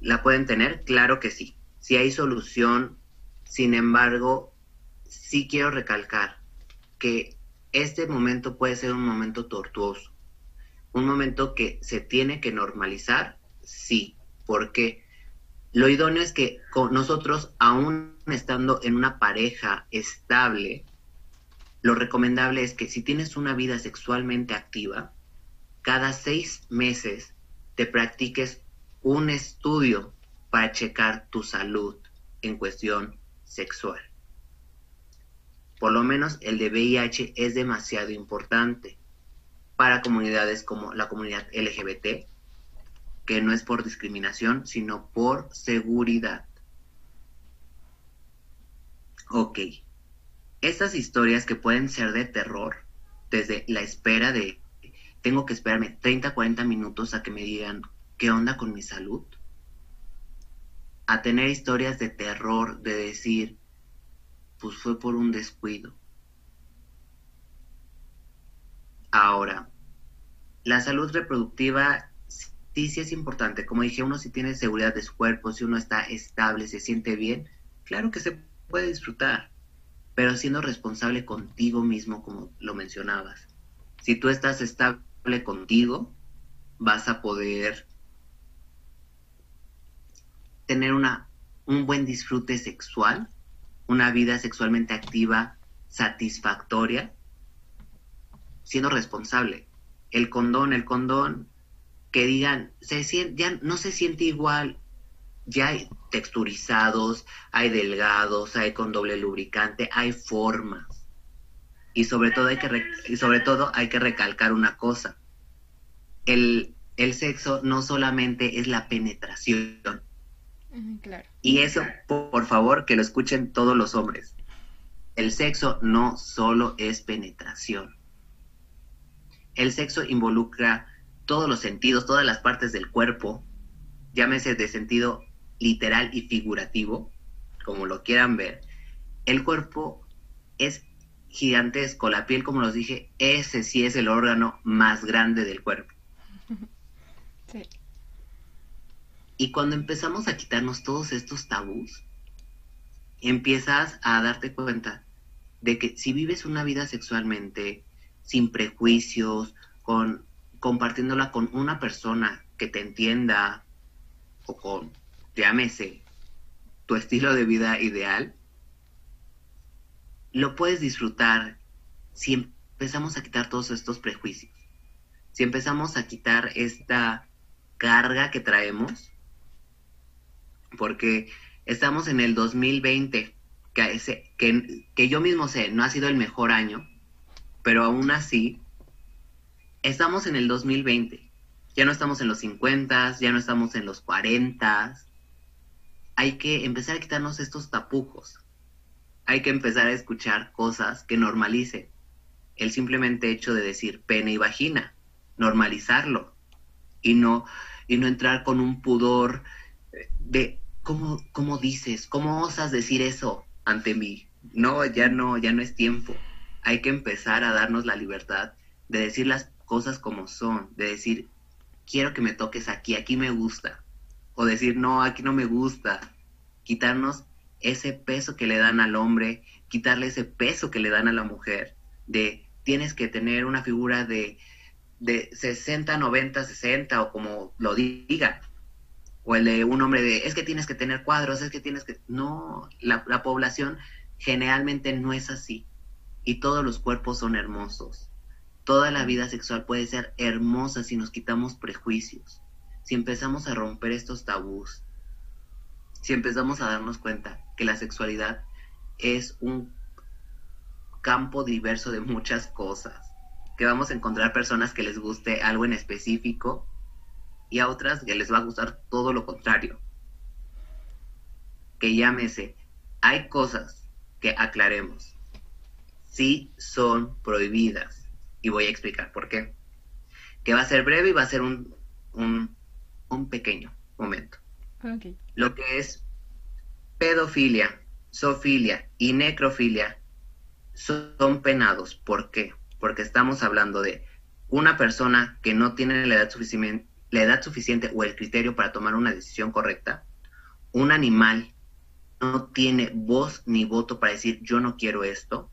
¿La pueden tener? Claro que sí. Si hay solución, sin embargo, sí quiero recalcar que este momento puede ser un momento tortuoso, un momento que se tiene que normalizar, sí, porque lo idóneo es que con nosotros, aún estando en una pareja estable, lo recomendable es que si tienes una vida sexualmente activa, cada seis meses te practiques un estudio para checar tu salud en cuestión sexual. Por lo menos el de VIH es demasiado importante para comunidades como la comunidad LGBT, que no es por discriminación, sino por seguridad. Ok, estas historias que pueden ser de terror, desde la espera de, tengo que esperarme 30, 40 minutos a que me digan qué onda con mi salud, a tener historias de terror, de decir, pues fue por un descuido. Ahora, la salud reproductiva sí, sí es importante. Como dije, uno si tiene seguridad de su cuerpo, si uno está estable, se siente bien, claro que se puede disfrutar, pero siendo responsable contigo mismo, como lo mencionabas. Si tú estás estable contigo, vas a poder tener una, un buen disfrute sexual, una vida sexualmente activa, satisfactoria, siendo responsable. El condón, el condón que digan, se siente, ya no se siente igual, ya hay texturizados, hay delgados, hay con doble lubricante, hay formas. Y sobre todo hay que, y sobre todo hay que recalcar una cosa. El, el sexo no solamente es la penetración. Claro. Y eso, por favor, que lo escuchen todos los hombres. El sexo no solo es penetración. El sexo involucra todos los sentidos, todas las partes del cuerpo, llámese de sentido literal y figurativo, como lo quieran ver, el cuerpo es gigantesco, la piel, como los dije, ese sí es el órgano más grande del cuerpo. Sí. Y cuando empezamos a quitarnos todos estos tabús, empiezas a darte cuenta de que si vives una vida sexualmente sin prejuicios, con compartiéndola con una persona que te entienda o con, llámese, tu estilo de vida ideal, lo puedes disfrutar si empezamos a quitar todos estos prejuicios, si empezamos a quitar esta carga que traemos, porque estamos en el 2020, que, que, que yo mismo sé, no ha sido el mejor año, pero aún así, estamos en el 2020. Ya no estamos en los 50, ya no estamos en los 40. Hay que empezar a quitarnos estos tapujos. Hay que empezar a escuchar cosas que normalicen. El simplemente hecho de decir pene y vagina, normalizarlo. Y no, y no entrar con un pudor de ¿cómo, ¿cómo dices? ¿Cómo osas decir eso ante mí? No, ya no, ya no es tiempo. Hay que empezar a darnos la libertad de decir las cosas como son, de decir, quiero que me toques aquí, aquí me gusta. O decir, no, aquí no me gusta. Quitarnos ese peso que le dan al hombre, quitarle ese peso que le dan a la mujer, de tienes que tener una figura de, de 60, 90, 60 o como lo diga. O el de un hombre de, es que tienes que tener cuadros, es que tienes que... No, la, la población generalmente no es así. Y todos los cuerpos son hermosos. Toda la vida sexual puede ser hermosa si nos quitamos prejuicios, si empezamos a romper estos tabús, si empezamos a darnos cuenta que la sexualidad es un campo diverso de muchas cosas, que vamos a encontrar personas que les guste algo en específico y a otras que les va a gustar todo lo contrario. Que llámese, hay cosas que aclaremos, sí son prohibidas y voy a explicar por qué. Que va a ser breve y va a ser un, un, pequeño momento. Lo que es pedofilia, zoofilia y necrofilia son penados. ¿Por qué? Porque estamos hablando de una persona que no tiene la edad, suficiente, la edad suficiente o el criterio para tomar una decisión correcta, un animal no tiene voz ni voto para decir yo no quiero esto,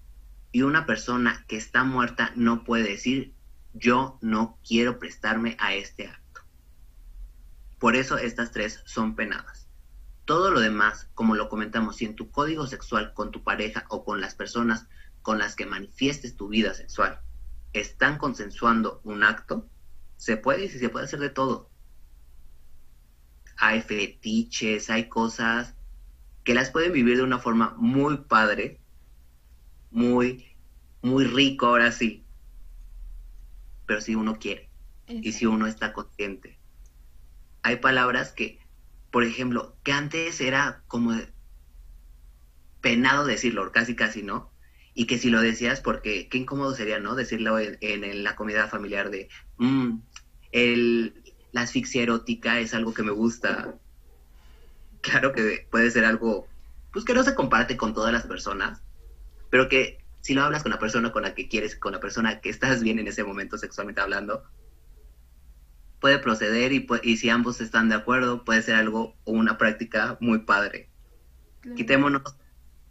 y una persona que está muerta no puede decir yo no quiero prestarme a este acto. Por eso estas tres son penadas. Todo lo demás, como lo comentamos, si en tu código sexual con tu pareja o con las personas con las que manifiestes tu vida sexual están consensuando un acto, se puede y se puede hacer de todo. Hay fetiches, hay cosas que las pueden vivir de una forma muy padre muy, muy rico ahora sí. Pero si uno quiere y si uno está consciente. Hay palabras que, por ejemplo, que antes era como penado decirlo, casi casi, ¿no? Y que si lo decías, porque qué incómodo sería, ¿no? Decirlo en, la comida familiar de, mm, el, la asfixia erótica es algo que me gusta. Claro que puede ser algo, pues que no se comparte con todas las personas, pero que si lo hablas con la persona con la que quieres, con la persona que estás bien en ese momento sexualmente hablando, puede proceder y, y si ambos están de acuerdo, puede ser algo o una práctica muy padre. Quitémonos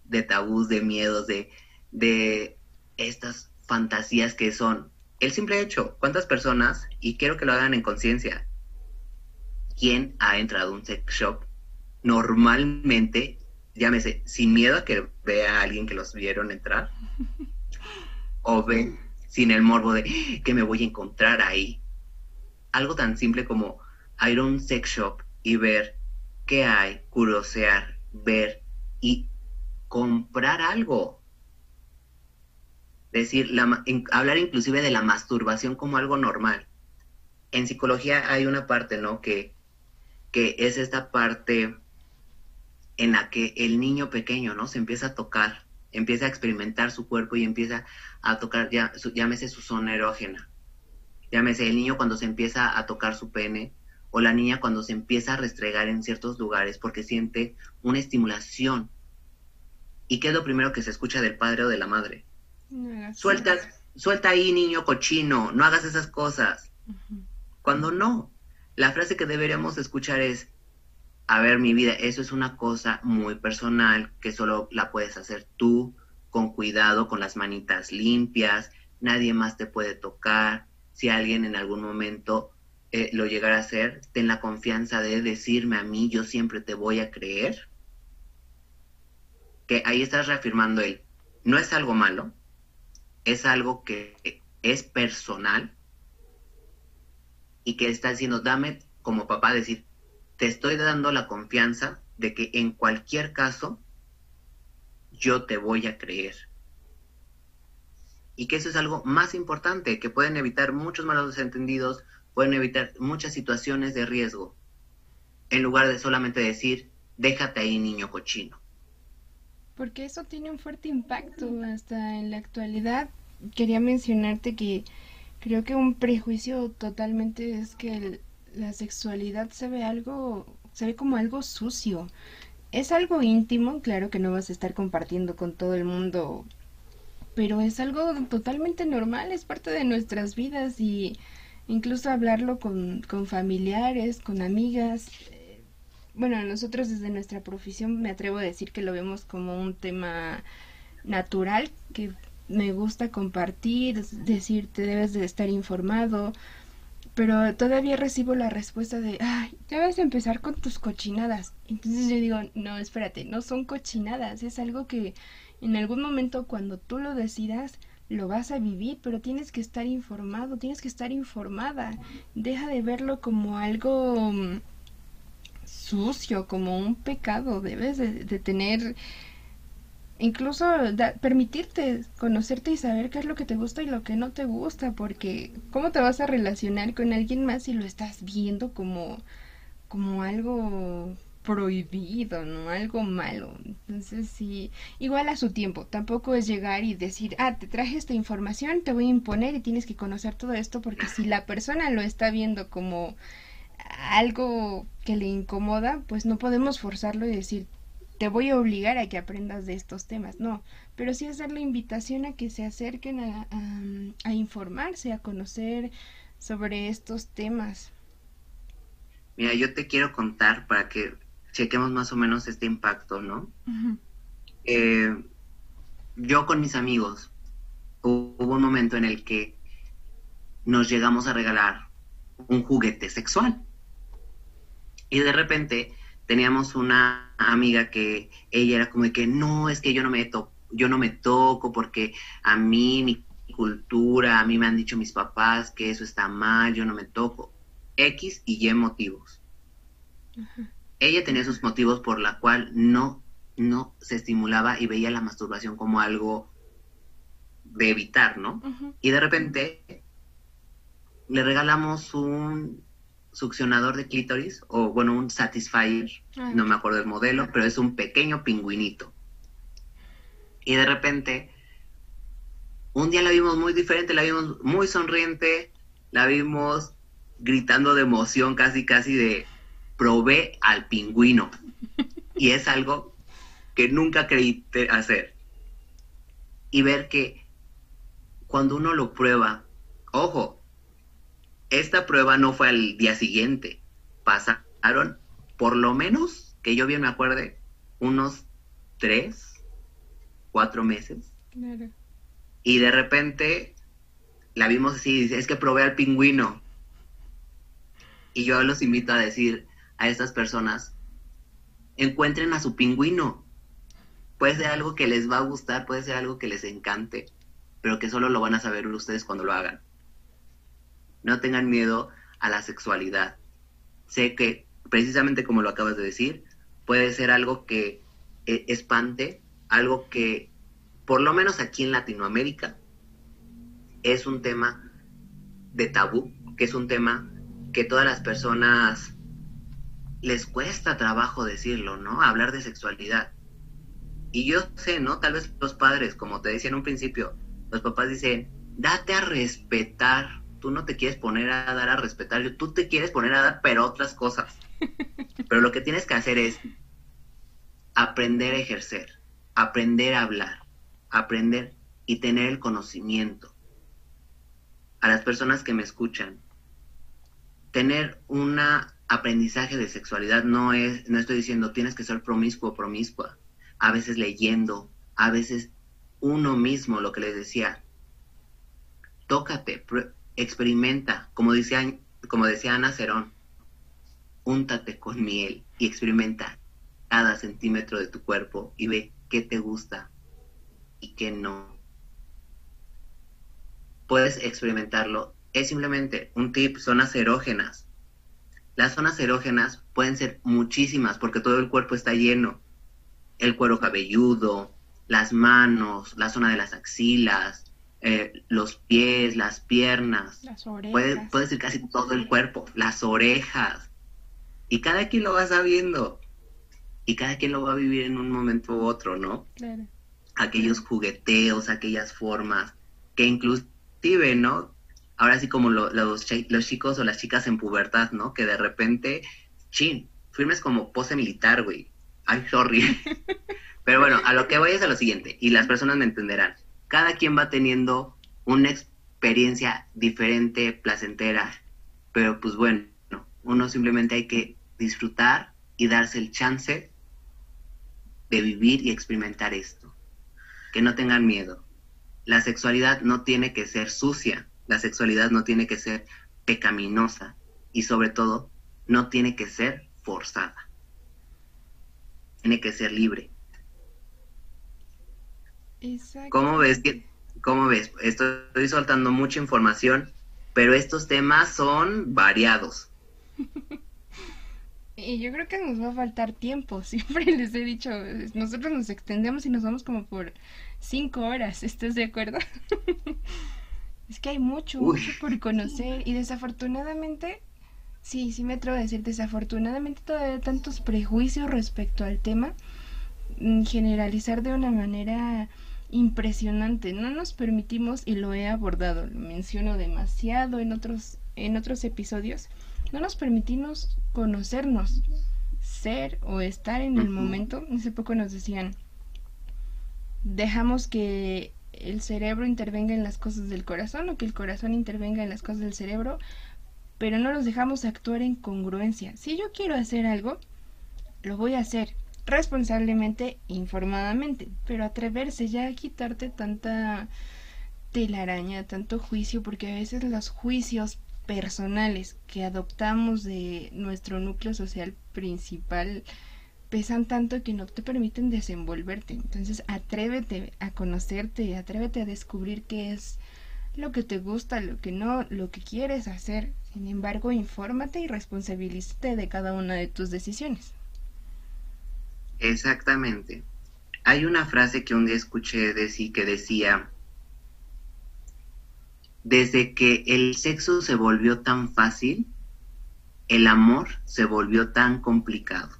de tabús, de miedos, de, de estas fantasías que son el simple hecho. ¿Cuántas personas, y quiero que lo hagan en conciencia, quién ha entrado a un sex shop normalmente llámese, sin miedo a que vea a alguien que los vieron entrar, o ve sin el morbo de que me voy a encontrar ahí. Algo tan simple como ir a un sex shop y ver qué hay, curiosear, ver y comprar algo. Decir, hablar inclusive de la masturbación como algo normal. En psicología hay una parte, ¿no? Que, que es esta parte en la que el niño pequeño, ¿no? Se empieza a tocar, empieza a experimentar su cuerpo y empieza a tocar, ya, llámese su zona erógena. Llámese el niño cuando se empieza a tocar su pene o la niña cuando se empieza a restregar en ciertos lugares porque siente una estimulación. ¿Y qué es lo primero que se escucha del padre o de la madre? suelta, suelta ahí, niño cochino, no hagas esas cosas. Cuando no, la frase que deberíamos escuchar es, a ver, mi vida, eso es una cosa muy personal que solo la puedes hacer tú, con cuidado, con las manitas limpias, nadie más te puede tocar. Si alguien en algún momento eh, lo llegara a hacer, ten la confianza de decirme a mí, yo siempre te voy a creer. que ahí estás reafirmando él. No es algo malo, es algo que es personal y que está diciendo, dame como papá decir, te estoy dando la confianza de que en cualquier caso yo te voy a creer. Y que eso es algo más importante, que pueden evitar muchos malos entendidos, pueden evitar muchas situaciones de riesgo, en lugar de solamente decir, déjate ahí niño cochino. Porque eso tiene un fuerte impacto hasta en la actualidad. Quería mencionarte que creo que un prejuicio totalmente es que la sexualidad se ve algo, se ve como algo sucio. Es algo íntimo, claro que no vas a estar compartiendo con todo el mundo, pero es algo totalmente normal, es parte de nuestras vidas y incluso hablarlo con, con familiares, con amigas. Eh, bueno, nosotros desde nuestra profesión me atrevo a decir que lo vemos como un tema natural, que me gusta compartir, decir, te debes de estar informado, pero todavía recibo la respuesta de, ay, ya vas a empezar con tus cochinadas. Entonces yo digo, no, espérate, no son cochinadas, es algo que en algún momento cuando tú lo decidas, lo vas a vivir, pero tienes que estar informado, tienes que estar informada. Deja de verlo como algo mm, sucio, como un pecado. Debes de, de tener incluso permitirte conocerte y saber qué es lo que te gusta y lo que no te gusta, porque ¿cómo te vas a relacionar con alguien más si lo estás viendo como, como algo prohibido, ¿no? Algo malo. Entonces, sí, igual a su tiempo, tampoco es llegar y decir, ah, te traje esta información, te voy a imponer y tienes que conocer todo esto, porque si la persona lo está viendo como algo que le incomoda, pues no podemos forzarlo y decir, te voy a obligar a que aprendas de estos temas, no, pero sí hacer la invitación a que se acerquen a, a, informarse, a conocer sobre estos temas. Mira, yo te quiero contar para que chequemos más o menos este impacto, ¿no? eh, yo con mis amigos hubo un momento en el que nos llegamos a regalar un juguete sexual. Y de repente teníamos una amiga que ella era como de que no, es que yo no me toco, yo no me toco porque a mí mi cultura, a mí me han dicho mis papás que eso está mal, yo no me toco. X y Y motivos. Ella tenía sus motivos por la cual no, no se estimulaba y veía la masturbación como algo de evitar, ¿no? Y de repente le regalamos un succionador de clítoris, o bueno, un Satisfyer, no me acuerdo el modelo, pero es un pequeño pingüinito. Y de repente, un día la vimos muy diferente, la vimos muy sonriente, la vimos gritando de emoción, casi, casi de probé al pingüino. Y es algo que nunca creí hacer. Y ver que cuando uno lo prueba, ojo, esta prueba no fue al día siguiente. Pasaron, por lo menos, que yo bien me acuerde, unos tres, cuatro meses. Y de repente la vimos así, dice, es que probé al pingüino. Y yo los invito a decir a estas personas, encuentren a su pingüino. Puede ser algo que les va a gustar, puede ser algo que les encante, pero que solo lo van a saber ustedes cuando lo hagan no tengan miedo a la sexualidad. Sé que, precisamente como lo acabas de decir, puede ser algo que eh, espante, algo que, por lo menos aquí en Latinoamérica, es un tema de tabú, que es un tema que todas las personas les cuesta trabajo decirlo, ¿no? Hablar de sexualidad. Y yo sé, ¿no? Tal vez los padres, como te decía en un principio, los papás dicen, date a respetar tú no te quieres poner a dar a respetar, tú te quieres poner a dar, pero otras cosas. Pero lo que tienes que hacer es aprender a ejercer, aprender a hablar, aprender y tener el conocimiento. A las personas que me escuchan, tener un aprendizaje de sexualidad no es, no estoy diciendo tienes que ser promiscuo o promiscua. A veces leyendo, a veces uno mismo, lo que les decía, tócate, experimenta, como decía, como decía Ana Cerón, úntate con miel y experimenta cada centímetro de tu cuerpo y ve qué te gusta y qué no. Puedes experimentarlo. Es simplemente un tip, zonas erógenas. Las zonas erógenas pueden ser muchísimas porque todo el cuerpo está lleno. El cuero cabelludo, las manos, la zona de las axilas, eh, los pies, las piernas. Las orejas. Puede, puede ser casi todo el cuerpo, las orejas. Y cada quien lo va sabiendo. Y cada quien lo va a vivir en un momento u otro, ¿no? Claro. Aquellos jugueteos, aquellas formas, que inclusive, ¿no? Ahora sí como lo- los, los chicos o las chicas en pubertad, ¿no? Que de repente, chin, firmes como pose militar, güey. Ay, sorry. Pero bueno, a lo que voy es a lo siguiente, y las personas me entenderán. Cada quien va teniendo una experiencia diferente, placentera, pero pues bueno, uno simplemente hay que disfrutar y darse el chance de vivir y experimentar esto. Que no tengan miedo. La sexualidad no tiene que ser sucia, la sexualidad no tiene que ser pecaminosa y sobre todo no tiene que ser forzada. Tiene que ser libre. Exacto. ¿Cómo ves? que- ¿Cómo ves? Estoy soltando mucha información, pero estos temas son variados. Y yo creo que nos va a faltar tiempo. Siempre les he dicho, nosotros nos extendemos y nos vamos como por cinco horas. ¿Estás de acuerdo? Es que hay mucho, Uy. mucho por conocer y desafortunadamente, sí, sí me atrevo a decir, desafortunadamente todavía hay tantos prejuicios respecto al tema, mm, generalizar de una manera impresionante. No nos permitimos, y lo he abordado, lo menciono demasiado en otros, en otros episodios, no nos permitimos conocernos, ser o estar en el momento. Hace poco nos decían, dejamos que el cerebro intervenga en las cosas del corazón o que el corazón intervenga en las cosas del cerebro, pero no los dejamos actuar en congruencia. Si yo quiero hacer algo, lo voy a hacer responsablemente, informadamente, pero atreverse ya a quitarte tanta telaraña, tanto juicio, porque a veces los juicios personales que adoptamos de nuestro núcleo social principal pesan tanto que no te permiten desenvolverte. Entonces, atrévete a conocerte, atrévete a descubrir qué es lo que te gusta, lo que no, lo que quieres hacer. Sin embargo, infórmate y responsabilízate de cada una de tus decisiones. Exactamente. Hay una frase que un día escuché decir que decía, desde que el sexo se volvió tan fácil, el amor se volvió tan complicado.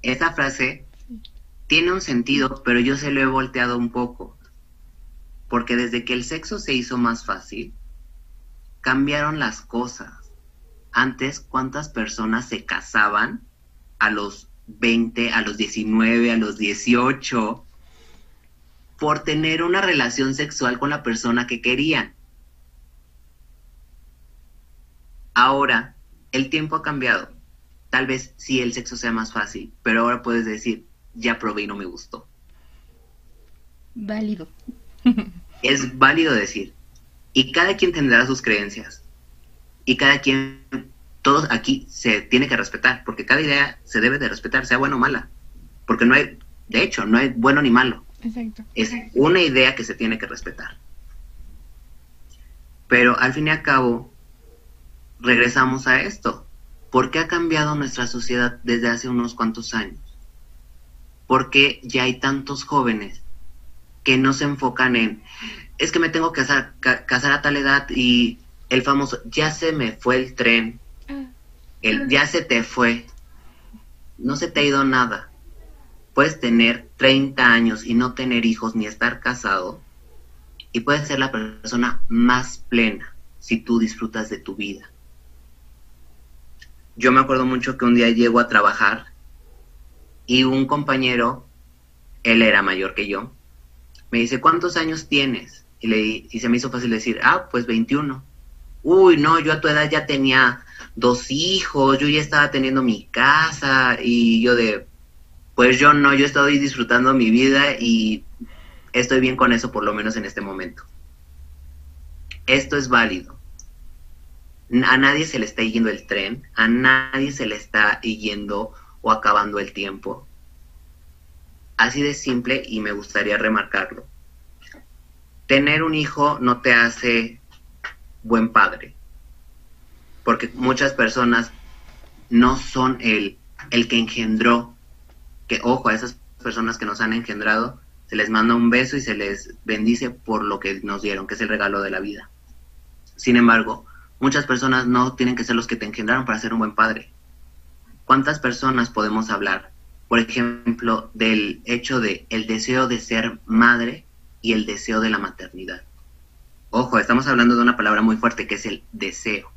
Esa frase tiene un sentido, pero yo se lo he volteado un poco. Porque desde que el sexo se hizo más fácil, cambiaron las cosas. Antes, ¿cuántas personas se casaban a los 20, a los 19, a los 18 por tener una relación sexual con la persona que querían? Ahora, el tiempo ha cambiado. Tal vez sí el sexo sea más fácil, pero ahora puedes decir, ya probé y no me gustó. Válido. Es válido decir. Y cada quien tendrá sus creencias. Y cada quien, todos aquí se tiene que respetar, porque cada idea se debe de respetar, sea buena o mala. Porque no hay, de hecho, no hay bueno ni malo. Exacto. Es una idea que se tiene que respetar. Pero al fin y al cabo, regresamos a esto. ¿Por qué ha cambiado nuestra sociedad desde hace unos cuantos años? ¿Por qué ya hay tantos jóvenes que no se enfocan en, es que me tengo que casar, ca- casar a tal edad y el famoso, ya se me fue el tren, Ah, el ya se te fue, no se te ha ido nada. Puedes tener 30 años y no tener hijos ni estar casado y puedes ser la persona más plena si tú disfrutas de tu vida. Yo me acuerdo mucho que un día llego a trabajar y un compañero, él era mayor que yo, me dice, ¿cuántos años tienes? Y, le, y se me hizo fácil decir, ah, pues 21. Uy, no, yo a tu edad ya tenía dos hijos, yo ya estaba teniendo mi casa y yo de, pues yo no, yo estoy disfrutando mi vida y estoy bien con eso por lo menos en este momento. Esto es válido. A nadie se le está yendo el tren, a nadie se le está yendo o acabando el tiempo. Así de simple y me gustaría remarcarlo. Tener un hijo no te hace buen padre, porque muchas personas no son el, el que engendró, que ojo, a esas personas que nos han engendrado, se les manda un beso y se les bendice por lo que nos dieron, que es el regalo de la vida. Sin embargo, muchas personas no tienen que ser los que te engendraron para ser un buen padre. ¿Cuántas personas podemos hablar, por ejemplo, del hecho de el deseo de ser madre y el deseo de la maternidad? Ojo, estamos hablando de una palabra muy fuerte que es el deseo.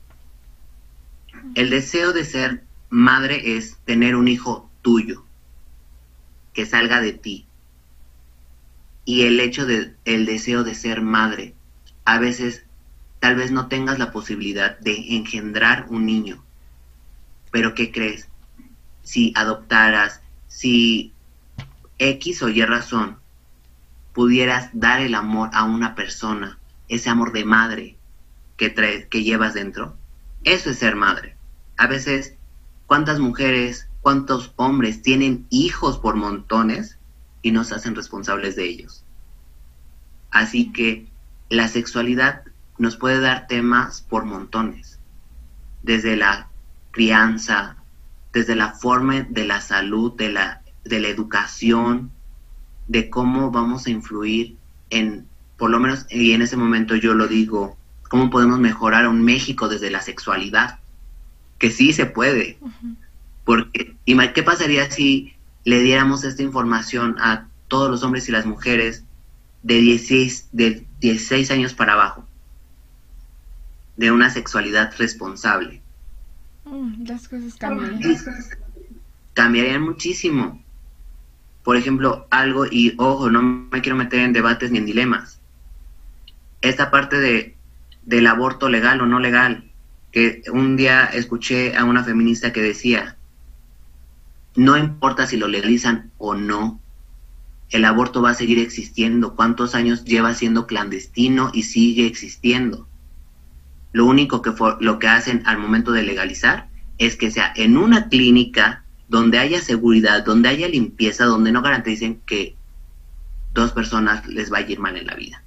El deseo de ser madre es tener un hijo tuyo, que salga de ti. Y el hecho de el deseo de ser madre, a veces tal vez no tengas la posibilidad de engendrar un niño. Pero ¿qué crees? Si adoptaras, si X o Y razón pudieras dar el amor a una persona, ese amor de madre que traes, que llevas dentro, eso es ser madre. A veces, ¿cuántas mujeres cuántos hombres tienen hijos por montones y no se hacen responsables de ellos. Así que la sexualidad nos puede dar temas por montones, desde la crianza, desde la forma de la salud, de la, de la educación, de cómo vamos a influir en, por lo menos, y en ese momento yo lo digo, cómo podemos mejorar a un México desde la sexualidad, que sí se puede. Porque, ¿qué pasaría si le diéramos esta información a todos los hombres y las mujeres de 16, de 16 años para abajo? De una sexualidad responsable. Mm, las cosas cambiarían. Cambiarían muchísimo. Por ejemplo, algo, y ojo, no me quiero meter en debates ni en dilemas. Esta parte de, del aborto legal o no legal, que un día escuché a una feminista que decía, no importa si lo legalizan o no, el aborto va a seguir existiendo. ¿Cuántos años lleva siendo clandestino y sigue existiendo? Lo único que lo que hacen al momento de legalizar es que sea en una clínica donde haya seguridad, donde haya limpieza, donde no garanticen que dos personas les va a ir mal en la vida.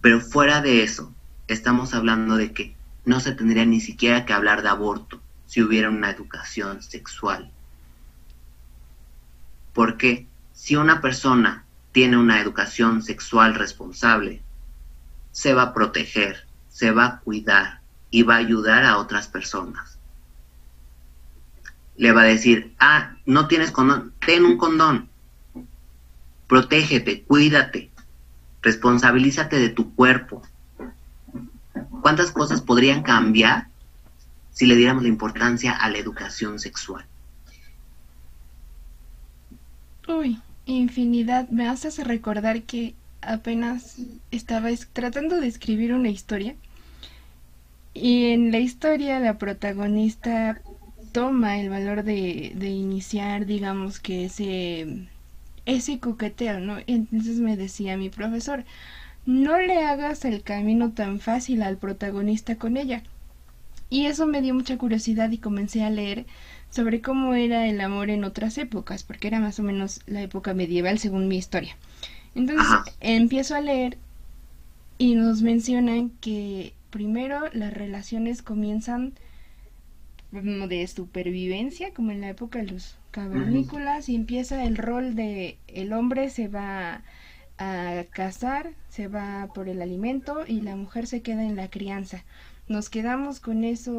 Pero fuera de eso, estamos hablando de que no se tendría ni siquiera que hablar de aborto si hubiera una educación sexual. Porque si una persona tiene una educación sexual responsable, se va a proteger, se va a cuidar y va a ayudar a otras personas. Le va a decir, ah, no tienes condón, ten un condón. Protégete, cuídate, responsabilízate de tu cuerpo. ¿Cuántas cosas podrían cambiar si le diéramos la importancia a la educación sexual? Uy, infinidad. Me haces recordar que apenas estaba tratando de escribir una historia y en la historia la protagonista toma el valor de, de iniciar, digamos que ese, ese coqueteo, ¿no? Entonces me decía mi profesor, no le hagas el camino tan fácil al protagonista con ella. Y eso me dio mucha curiosidad y comencé a leer sobre cómo era el amor en otras épocas, porque era más o menos la época medieval según mi historia. Entonces empiezo a leer y nos mencionan que primero las relaciones comienzan como de supervivencia, como en la época de los cavernícolas, y empieza el rol de el hombre se va a cazar, se va por el alimento y la mujer se queda en la crianza. Nos quedamos con eso,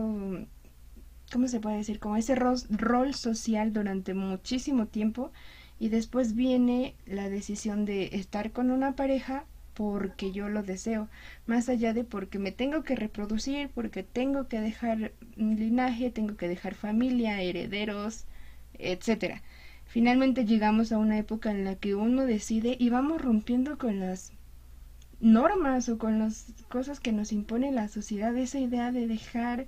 ¿cómo se puede decir? Como ese rol social durante muchísimo tiempo y después viene la decisión de estar con una pareja porque yo lo deseo, más allá de porque me tengo que reproducir, porque tengo que dejar linaje, tengo que dejar familia, herederos, etcétera. Finalmente llegamos a una época en la que uno decide y vamos rompiendo con las normas o con las cosas que nos impone la sociedad, esa idea de dejar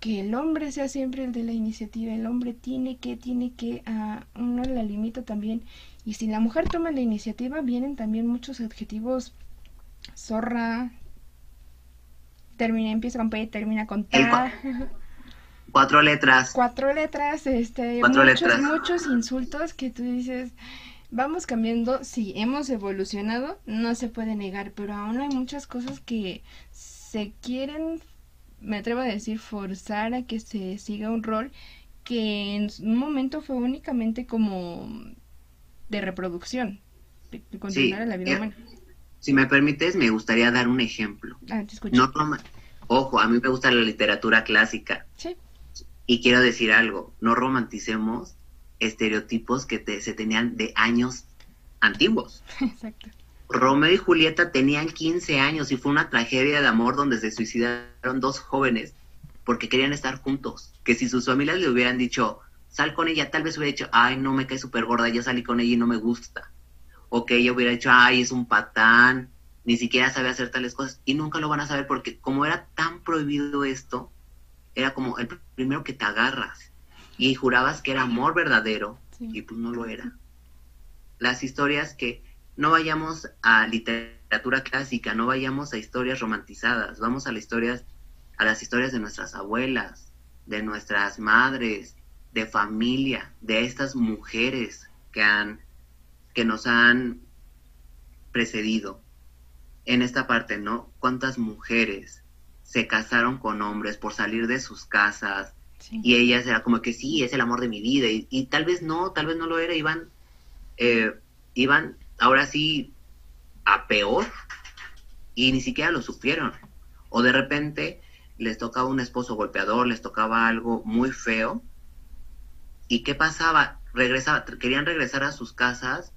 que el hombre sea siempre el de la iniciativa, el hombre tiene que, tiene que, a uno la limita también. Y si la mujer toma la iniciativa, vienen también muchos adjetivos zorra, termina, empieza con P, termina con T. Cuatro letras. Cuatro letras, este, muchos, muchos insultos que tú dices, vamos cambiando, sí, hemos evolucionado, no se puede negar, pero aún hay muchas cosas que se quieren, me atrevo a decir, forzar a que se siga un rol que en un momento fue únicamente como de reproducción, de, continuar la vida eh, humana. Si me permites, me gustaría dar un ejemplo. Ah, te escucho. Ojo, a mí me gusta la literatura clásica. Sí. Y quiero decir algo, no romanticemos estereotipos que se tenían de años antiguos. Exacto. Romeo y Julieta tenían 15 años y fue una tragedia de amor donde se suicidaron dos jóvenes porque querían estar juntos. Que si sus familias le hubieran dicho, sal con ella, tal vez hubiera dicho, ay, no me cae súper gorda, yo salí con ella y no me gusta. O que ella hubiera dicho, ay, es un patán, ni siquiera sabe hacer tales cosas. Y nunca lo van a saber porque como era tan prohibido esto, era como el primero que te agarras y jurabas que era amor verdadero y pues no lo era. Las historias que no vayamos a literatura clásica, no vayamos a historias romantizadas, vamos a las historias a las historias de nuestras abuelas, de nuestras madres, de familia, de estas mujeres que han que nos han precedido. En esta parte, ¿no? ¿Cuántas mujeres se casaron con hombres por salir de sus casas. Y ellas era como que sí, es el amor de mi vida. Y, tal vez no, tal vez no lo era. Iban, eh, iban ahora sí a peor y ni siquiera lo sufrieron. O de repente les tocaba un esposo golpeador, les tocaba algo muy feo. ¿Y qué pasaba? Regresaba, querían regresar a sus casas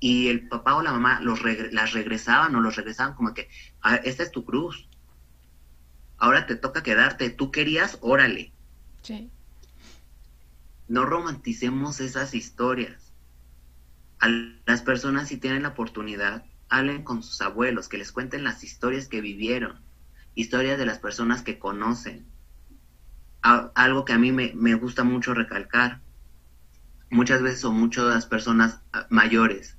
y el papá o la mamá los las regresaban o los regresaban como que, ah, esta es tu cruz, ahora te toca quedarte, tú querías, órale. Sí. No romanticemos esas historias. A las personas si tienen la oportunidad, hablen con sus abuelos, que les cuenten las historias que vivieron, historias de las personas que conocen. algo que a mí me, gusta mucho recalcar, muchas veces o muchas personas mayores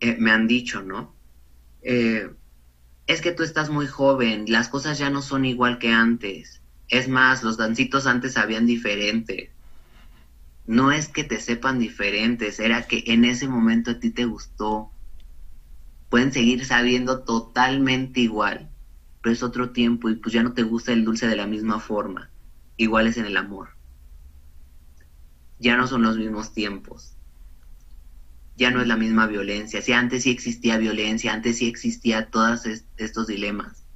eh, me han dicho, ¿no? Eh, es que tú estás muy joven, las cosas ya no son igual que antes. Es más, los dancitos antes sabían diferente. No es que te sepan diferentes, era que en ese momento a ti te gustó. Pueden seguir sabiendo totalmente igual, pero es otro tiempo y pues ya no te gusta el dulce de la misma forma. Igual es en el amor. Ya no son los mismos tiempos ya no es la misma violencia. Si antes sí existía violencia, antes sí existía todos estos dilemas.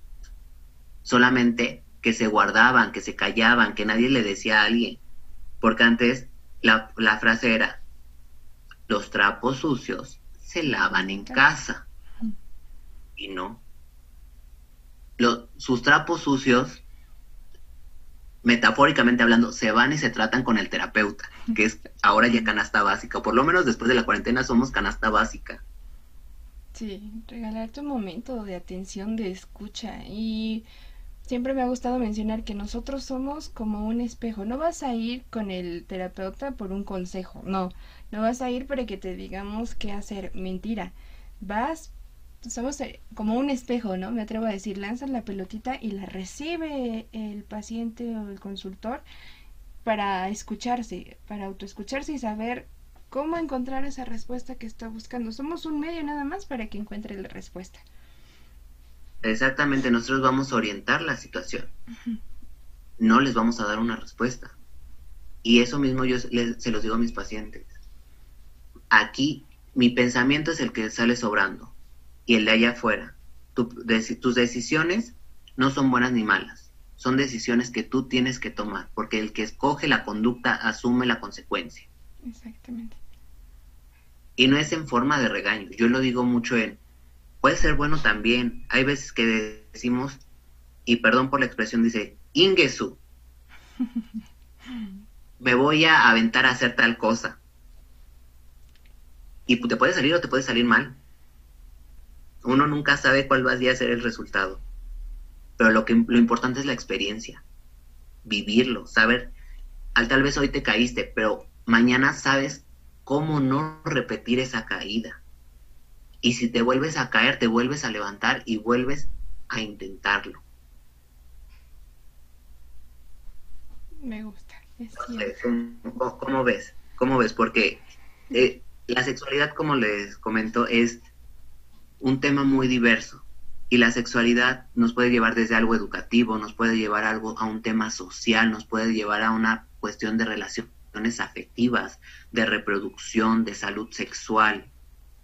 Solamente que se guardaban, que se callaban, que nadie le decía a alguien. Porque antes la, frase era, los trapos sucios se lavan en casa. Y no. sus trapos sucios metafóricamente hablando, se van y se tratan con el terapeuta, que es ahora ya canasta básica, por lo menos después de la cuarentena somos canasta básica. Sí, regalarte un momento de atención, de escucha y siempre me ha gustado mencionar que nosotros somos como un espejo. No vas a ir con el terapeuta por un consejo, no. No vas a ir para que te digamos qué hacer. Mentira. Vas somos eh, como un espejo, ¿no? Me atrevo a decir, lanzan la pelotita y la recibe el paciente o el consultor para escucharse, para autoescucharse y saber cómo encontrar esa respuesta que está buscando. Somos un medio nada más para que encuentre la respuesta. Exactamente, nosotros vamos a orientar la situación. No les vamos a dar una respuesta. Y eso mismo yo se los digo a mis pacientes. Aquí mi pensamiento es el que sale sobrando y el de allá afuera. tus decisiones no son buenas ni malas, son decisiones que tú tienes que tomar, porque el que escoge la conducta asume la consecuencia. Exactamente. Y no es en forma de regaño, yo lo digo mucho en, puede ser bueno también, hay veces que decimos, y perdón por la expresión, dice, Ingesu, me voy a aventar a hacer tal cosa. Y te puede salir o te puede salir mal uno nunca sabe cuál va a ser el resultado. Pero lo, que, lo importante es la experiencia, vivirlo, saber, al, tal vez hoy te caíste, pero mañana sabes cómo no repetir esa caída. Y si te vuelves a caer, te vuelves a levantar y vuelves a intentarlo. Me gusta. ¿cómo, ves? ¿Cómo ves? Porque eh, la sexualidad, como les comento, es un tema muy diverso. Y la sexualidad nos puede llevar desde algo educativo, nos puede llevar algo a un tema social, nos puede llevar a una cuestión de relaciones afectivas, de reproducción, de salud sexual,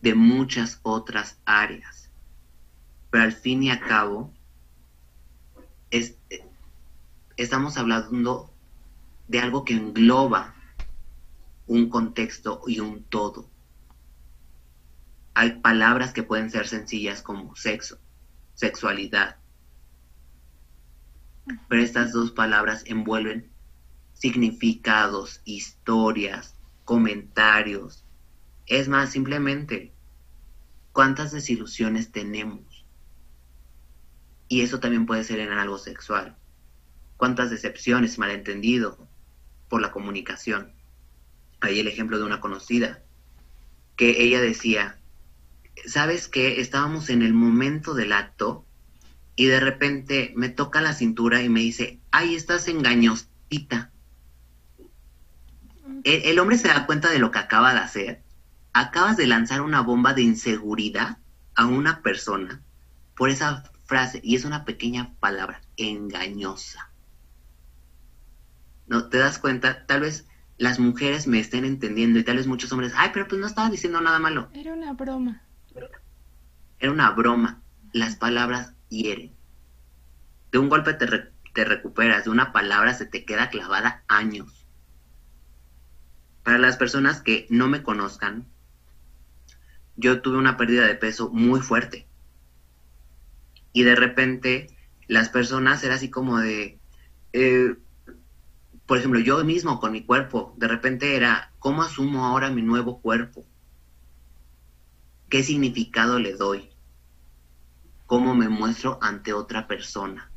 de muchas otras áreas. Pero al fin y al cabo, estamos hablando de algo que engloba un contexto y un todo. Hay palabras que pueden ser sencillas como sexo, sexualidad, pero estas dos palabras envuelven significados, historias, comentarios. Es más, simplemente, ¿cuántas desilusiones tenemos? Y eso también puede ser en algo sexual. ¿Cuántas decepciones, malentendido, por la comunicación? Ahí el ejemplo de una conocida, que ella decía, ¿sabes qué? Estábamos en el momento del acto y de repente me toca la cintura y me dice, ay, estás engañosita. El, el, hombre se da cuenta de lo que acaba de hacer. Acabas de lanzar una bomba de inseguridad a una persona por esa frase, y es una pequeña palabra, engañosa. ¿No? ¿Te das cuenta? Tal vez las mujeres me estén entendiendo y tal vez muchos hombres, ay, pero pues no estaba diciendo nada malo. Era una broma. Era una broma. Las palabras hieren. De un golpe te, te recuperas, de una palabra se te queda clavada años. Para las personas que no me conozcan, yo tuve una pérdida de peso muy fuerte. Y de repente las personas era así como de, eh, por ejemplo, yo mismo con mi cuerpo, de repente era, ¿cómo asumo ahora mi nuevo cuerpo? ¿Qué significado le doy? ¿Cómo me muestro ante otra persona?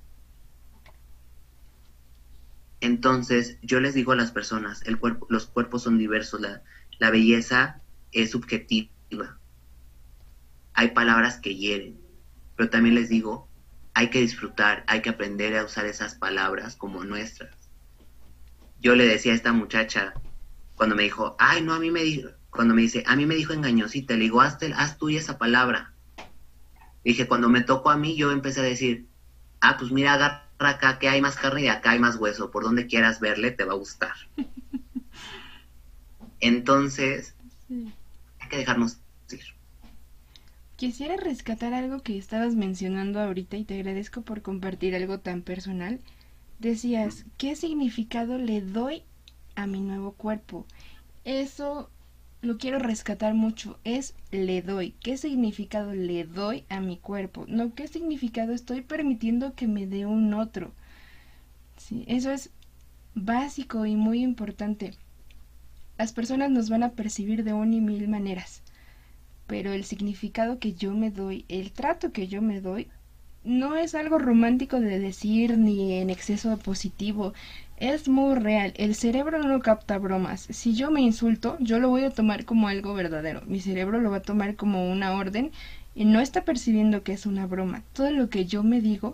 Entonces, yo les digo a las personas, los cuerpos son diversos, la, la belleza es subjetiva. Hay palabras que hieren, pero también les digo, hay que disfrutar, hay que aprender a usar esas palabras como nuestras. Yo le decía a esta muchacha, cuando me dijo, ay, no, a mí me dijo, cuando me dice, a mí me dijo engañosita, le digo, haz, haz tuya esa palabra. Dije, cuando me tocó a mí, yo empecé a decir, ah, pues mira, agarra acá que hay más carne y acá hay más hueso, por donde quieras verle te va a gustar. Entonces, hay que dejarnos ir. Quisiera rescatar algo que estabas mencionando ahorita y te agradezco por compartir algo tan personal. Decías, ¿qué significado le doy a mi nuevo cuerpo? Eso lo quiero rescatar mucho, es le doy. ¿Qué significado le doy a mi cuerpo? No, ¿qué significado estoy permitiendo que me dé un otro? Sí, eso es básico y muy importante. Las personas nos van a percibir de una y mil maneras, pero el significado que yo me doy, el trato que yo me doy, no es algo romántico de decir ni en exceso positivo, es muy real. El cerebro no capta bromas. Si yo me insulto, yo lo voy a tomar como algo verdadero. Mi cerebro lo va a tomar como una orden y no está percibiendo que es una broma. Todo lo que yo me digo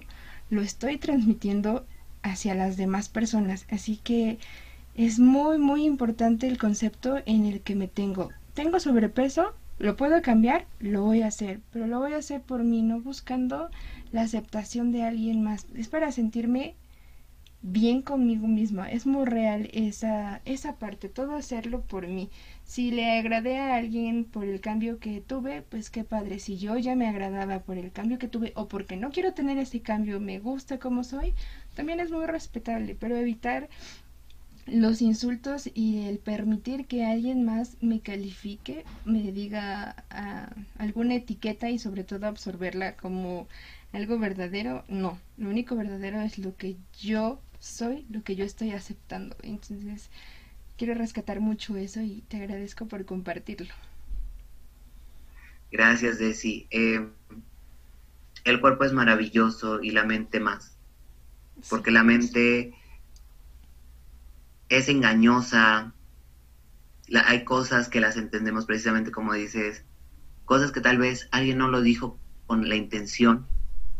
lo estoy transmitiendo hacia las demás personas. Así que es muy, muy importante el concepto en el que me tengo. Tengo sobrepeso, lo puedo cambiar, lo voy a hacer, pero lo voy a hacer por mí, no buscando la aceptación de alguien más. Es para sentirme bien conmigo misma. Es muy real esa, esa parte, todo hacerlo por mí. Si le agradé a alguien por el cambio que tuve, pues qué padre. Si yo ya me agradaba por el cambio que tuve o porque no quiero tener ese cambio, me gusta como soy, también es muy respetable, pero evitar los insultos y el permitir que alguien más me califique, me diga ah, alguna etiqueta y sobre todo absorberla como algo verdadero, no. Lo único verdadero es lo que yo soy lo que yo estoy aceptando. Entonces, quiero rescatar mucho eso y te agradezco por compartirlo. Gracias, Desi. Eh, el cuerpo es maravilloso y la mente más. Porque la mente es engañosa. hay cosas que las entendemos precisamente como dices, cosas que tal vez alguien no lo dijo con la intención,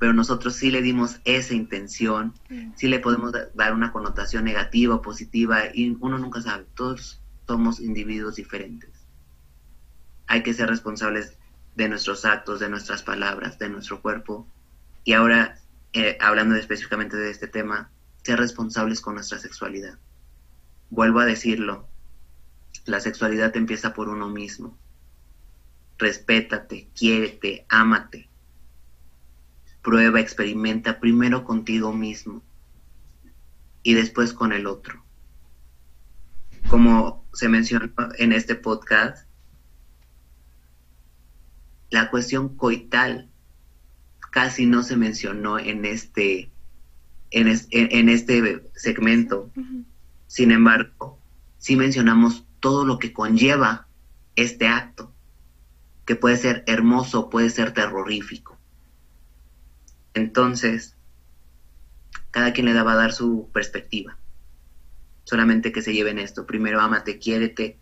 pero nosotros sí le dimos esa intención, sí le podemos dar una connotación negativa o positiva y uno nunca sabe, todos somos individuos diferentes. Hay que ser responsables de nuestros actos, de nuestras palabras, de nuestro cuerpo. Y ahora, eh, hablando específicamente de este tema, ser responsables con nuestra sexualidad. Vuelvo a decirlo, la sexualidad empieza por uno mismo. Respétate, quiérete, ámate. Prueba, experimenta primero contigo mismo y después con el otro. Como se mencionó en este podcast, la cuestión coital casi no se mencionó en este, en, este segmento. Sin embargo, sí mencionamos todo lo que conlleva este acto, que puede ser hermoso, puede ser terrorífico. Entonces, cada quien le va a dar su perspectiva. Solamente que se lleven esto. Primero, amate, quiérete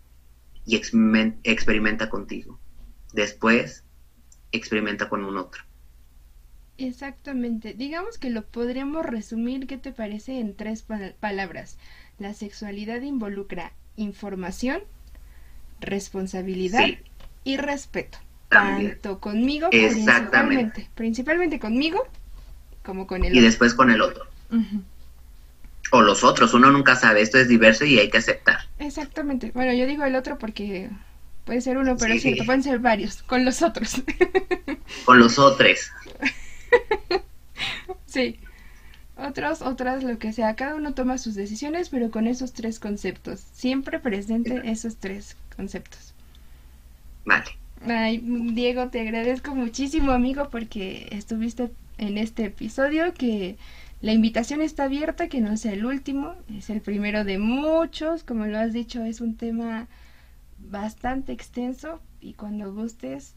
y experimenta contigo. Después, experimenta con un otro. Exactamente. Digamos que lo podríamos resumir, ¿qué te parece? En tres palabras. La sexualidad involucra información, responsabilidad y respeto. Tanto conmigo, principalmente, principalmente conmigo, como con el otro. Y después con el otro. O los otros, uno nunca sabe, esto es diverso y hay que aceptar. Exactamente. Bueno, yo digo el otro porque Puede ser uno, pero es cierto, pueden ser varios, con los otros. Con los otros. sí. Otros, otras, lo que sea. Cada uno toma sus decisiones, pero con esos tres conceptos. Siempre presente esos tres conceptos. Vale. Ay, Diego, te agradezco muchísimo, amigo, porque estuviste en este episodio, que la invitación está abierta, que no sea el último, es el primero de muchos, como lo has dicho, es un tema bastante extenso y cuando gustes,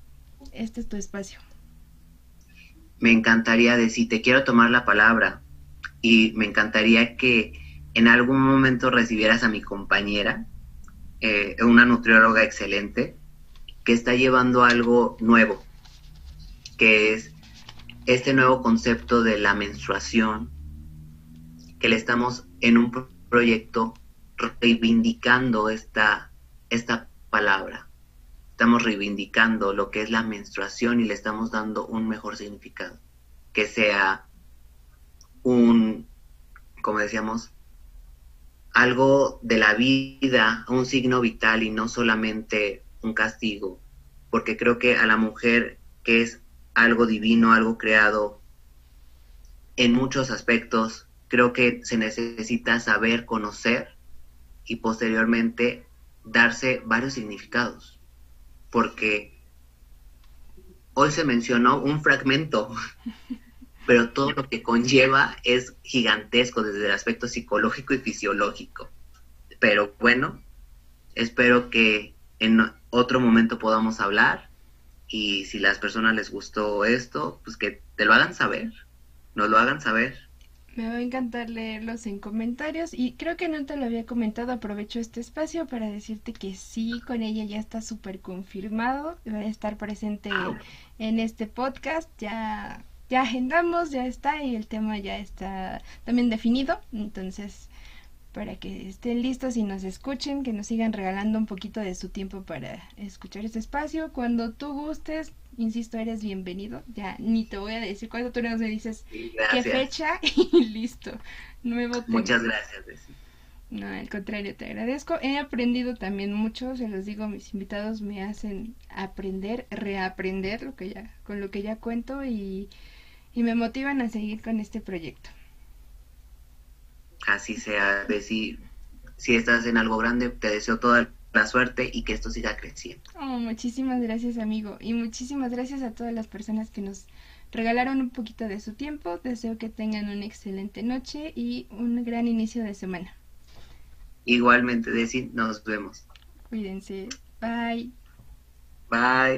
este es tu espacio. Me encantaría decir, te quiero tomar la palabra y me encantaría que en algún momento recibieras a mi compañera, eh, una nutrióloga excelente, que está llevando algo nuevo, que es este nuevo concepto de la menstruación, que le estamos en un proyecto reivindicando esta, esta palabra. Estamos reivindicando lo que es la menstruación y le estamos dando un mejor significado. Que sea un, como decíamos, algo de la vida, un signo vital y no solamente un castigo. Porque creo que a la mujer que es algo divino, algo creado en muchos aspectos, creo que se necesita saber conocer y posteriormente darse varios significados, porque hoy se mencionó un fragmento, pero todo lo que conlleva es gigantesco desde el aspecto psicológico y fisiológico. Pero bueno, espero que en otro momento podamos hablar y si las personas les gustó esto, pues que te lo hagan saber, nos lo hagan saber. Me va a encantar leerlos en comentarios y creo que no te lo había comentado, aprovecho este espacio para decirte que sí, con ella ya está súper confirmado, va a estar presente en este podcast, ya, ya agendamos, ya está y el tema ya está también definido, entonces para que estén listos y nos escuchen, que nos sigan regalando un poquito de su tiempo para escuchar este espacio. Cuando tú gustes, insisto, eres bienvenido. Ya ni te voy a decir cuándo tú nos dices qué fecha y listo. Nuevo tema. Muchas gracias, No, al contrario, te agradezco. He aprendido también mucho, se los digo, mis invitados me hacen aprender, reaprender lo que ya, con lo que ya cuento y, y me motivan a seguir con este proyecto así sea, de si, si estás en algo grande, te deseo toda la suerte y que esto siga creciendo. Oh, muchísimas gracias, amigo, y muchísimas gracias a todas las personas que nos regalaron un poquito de su tiempo. Deseo que tengan una excelente noche y un gran inicio de semana. Igualmente, Desi, nos vemos. Cuídense. Bye. Bye.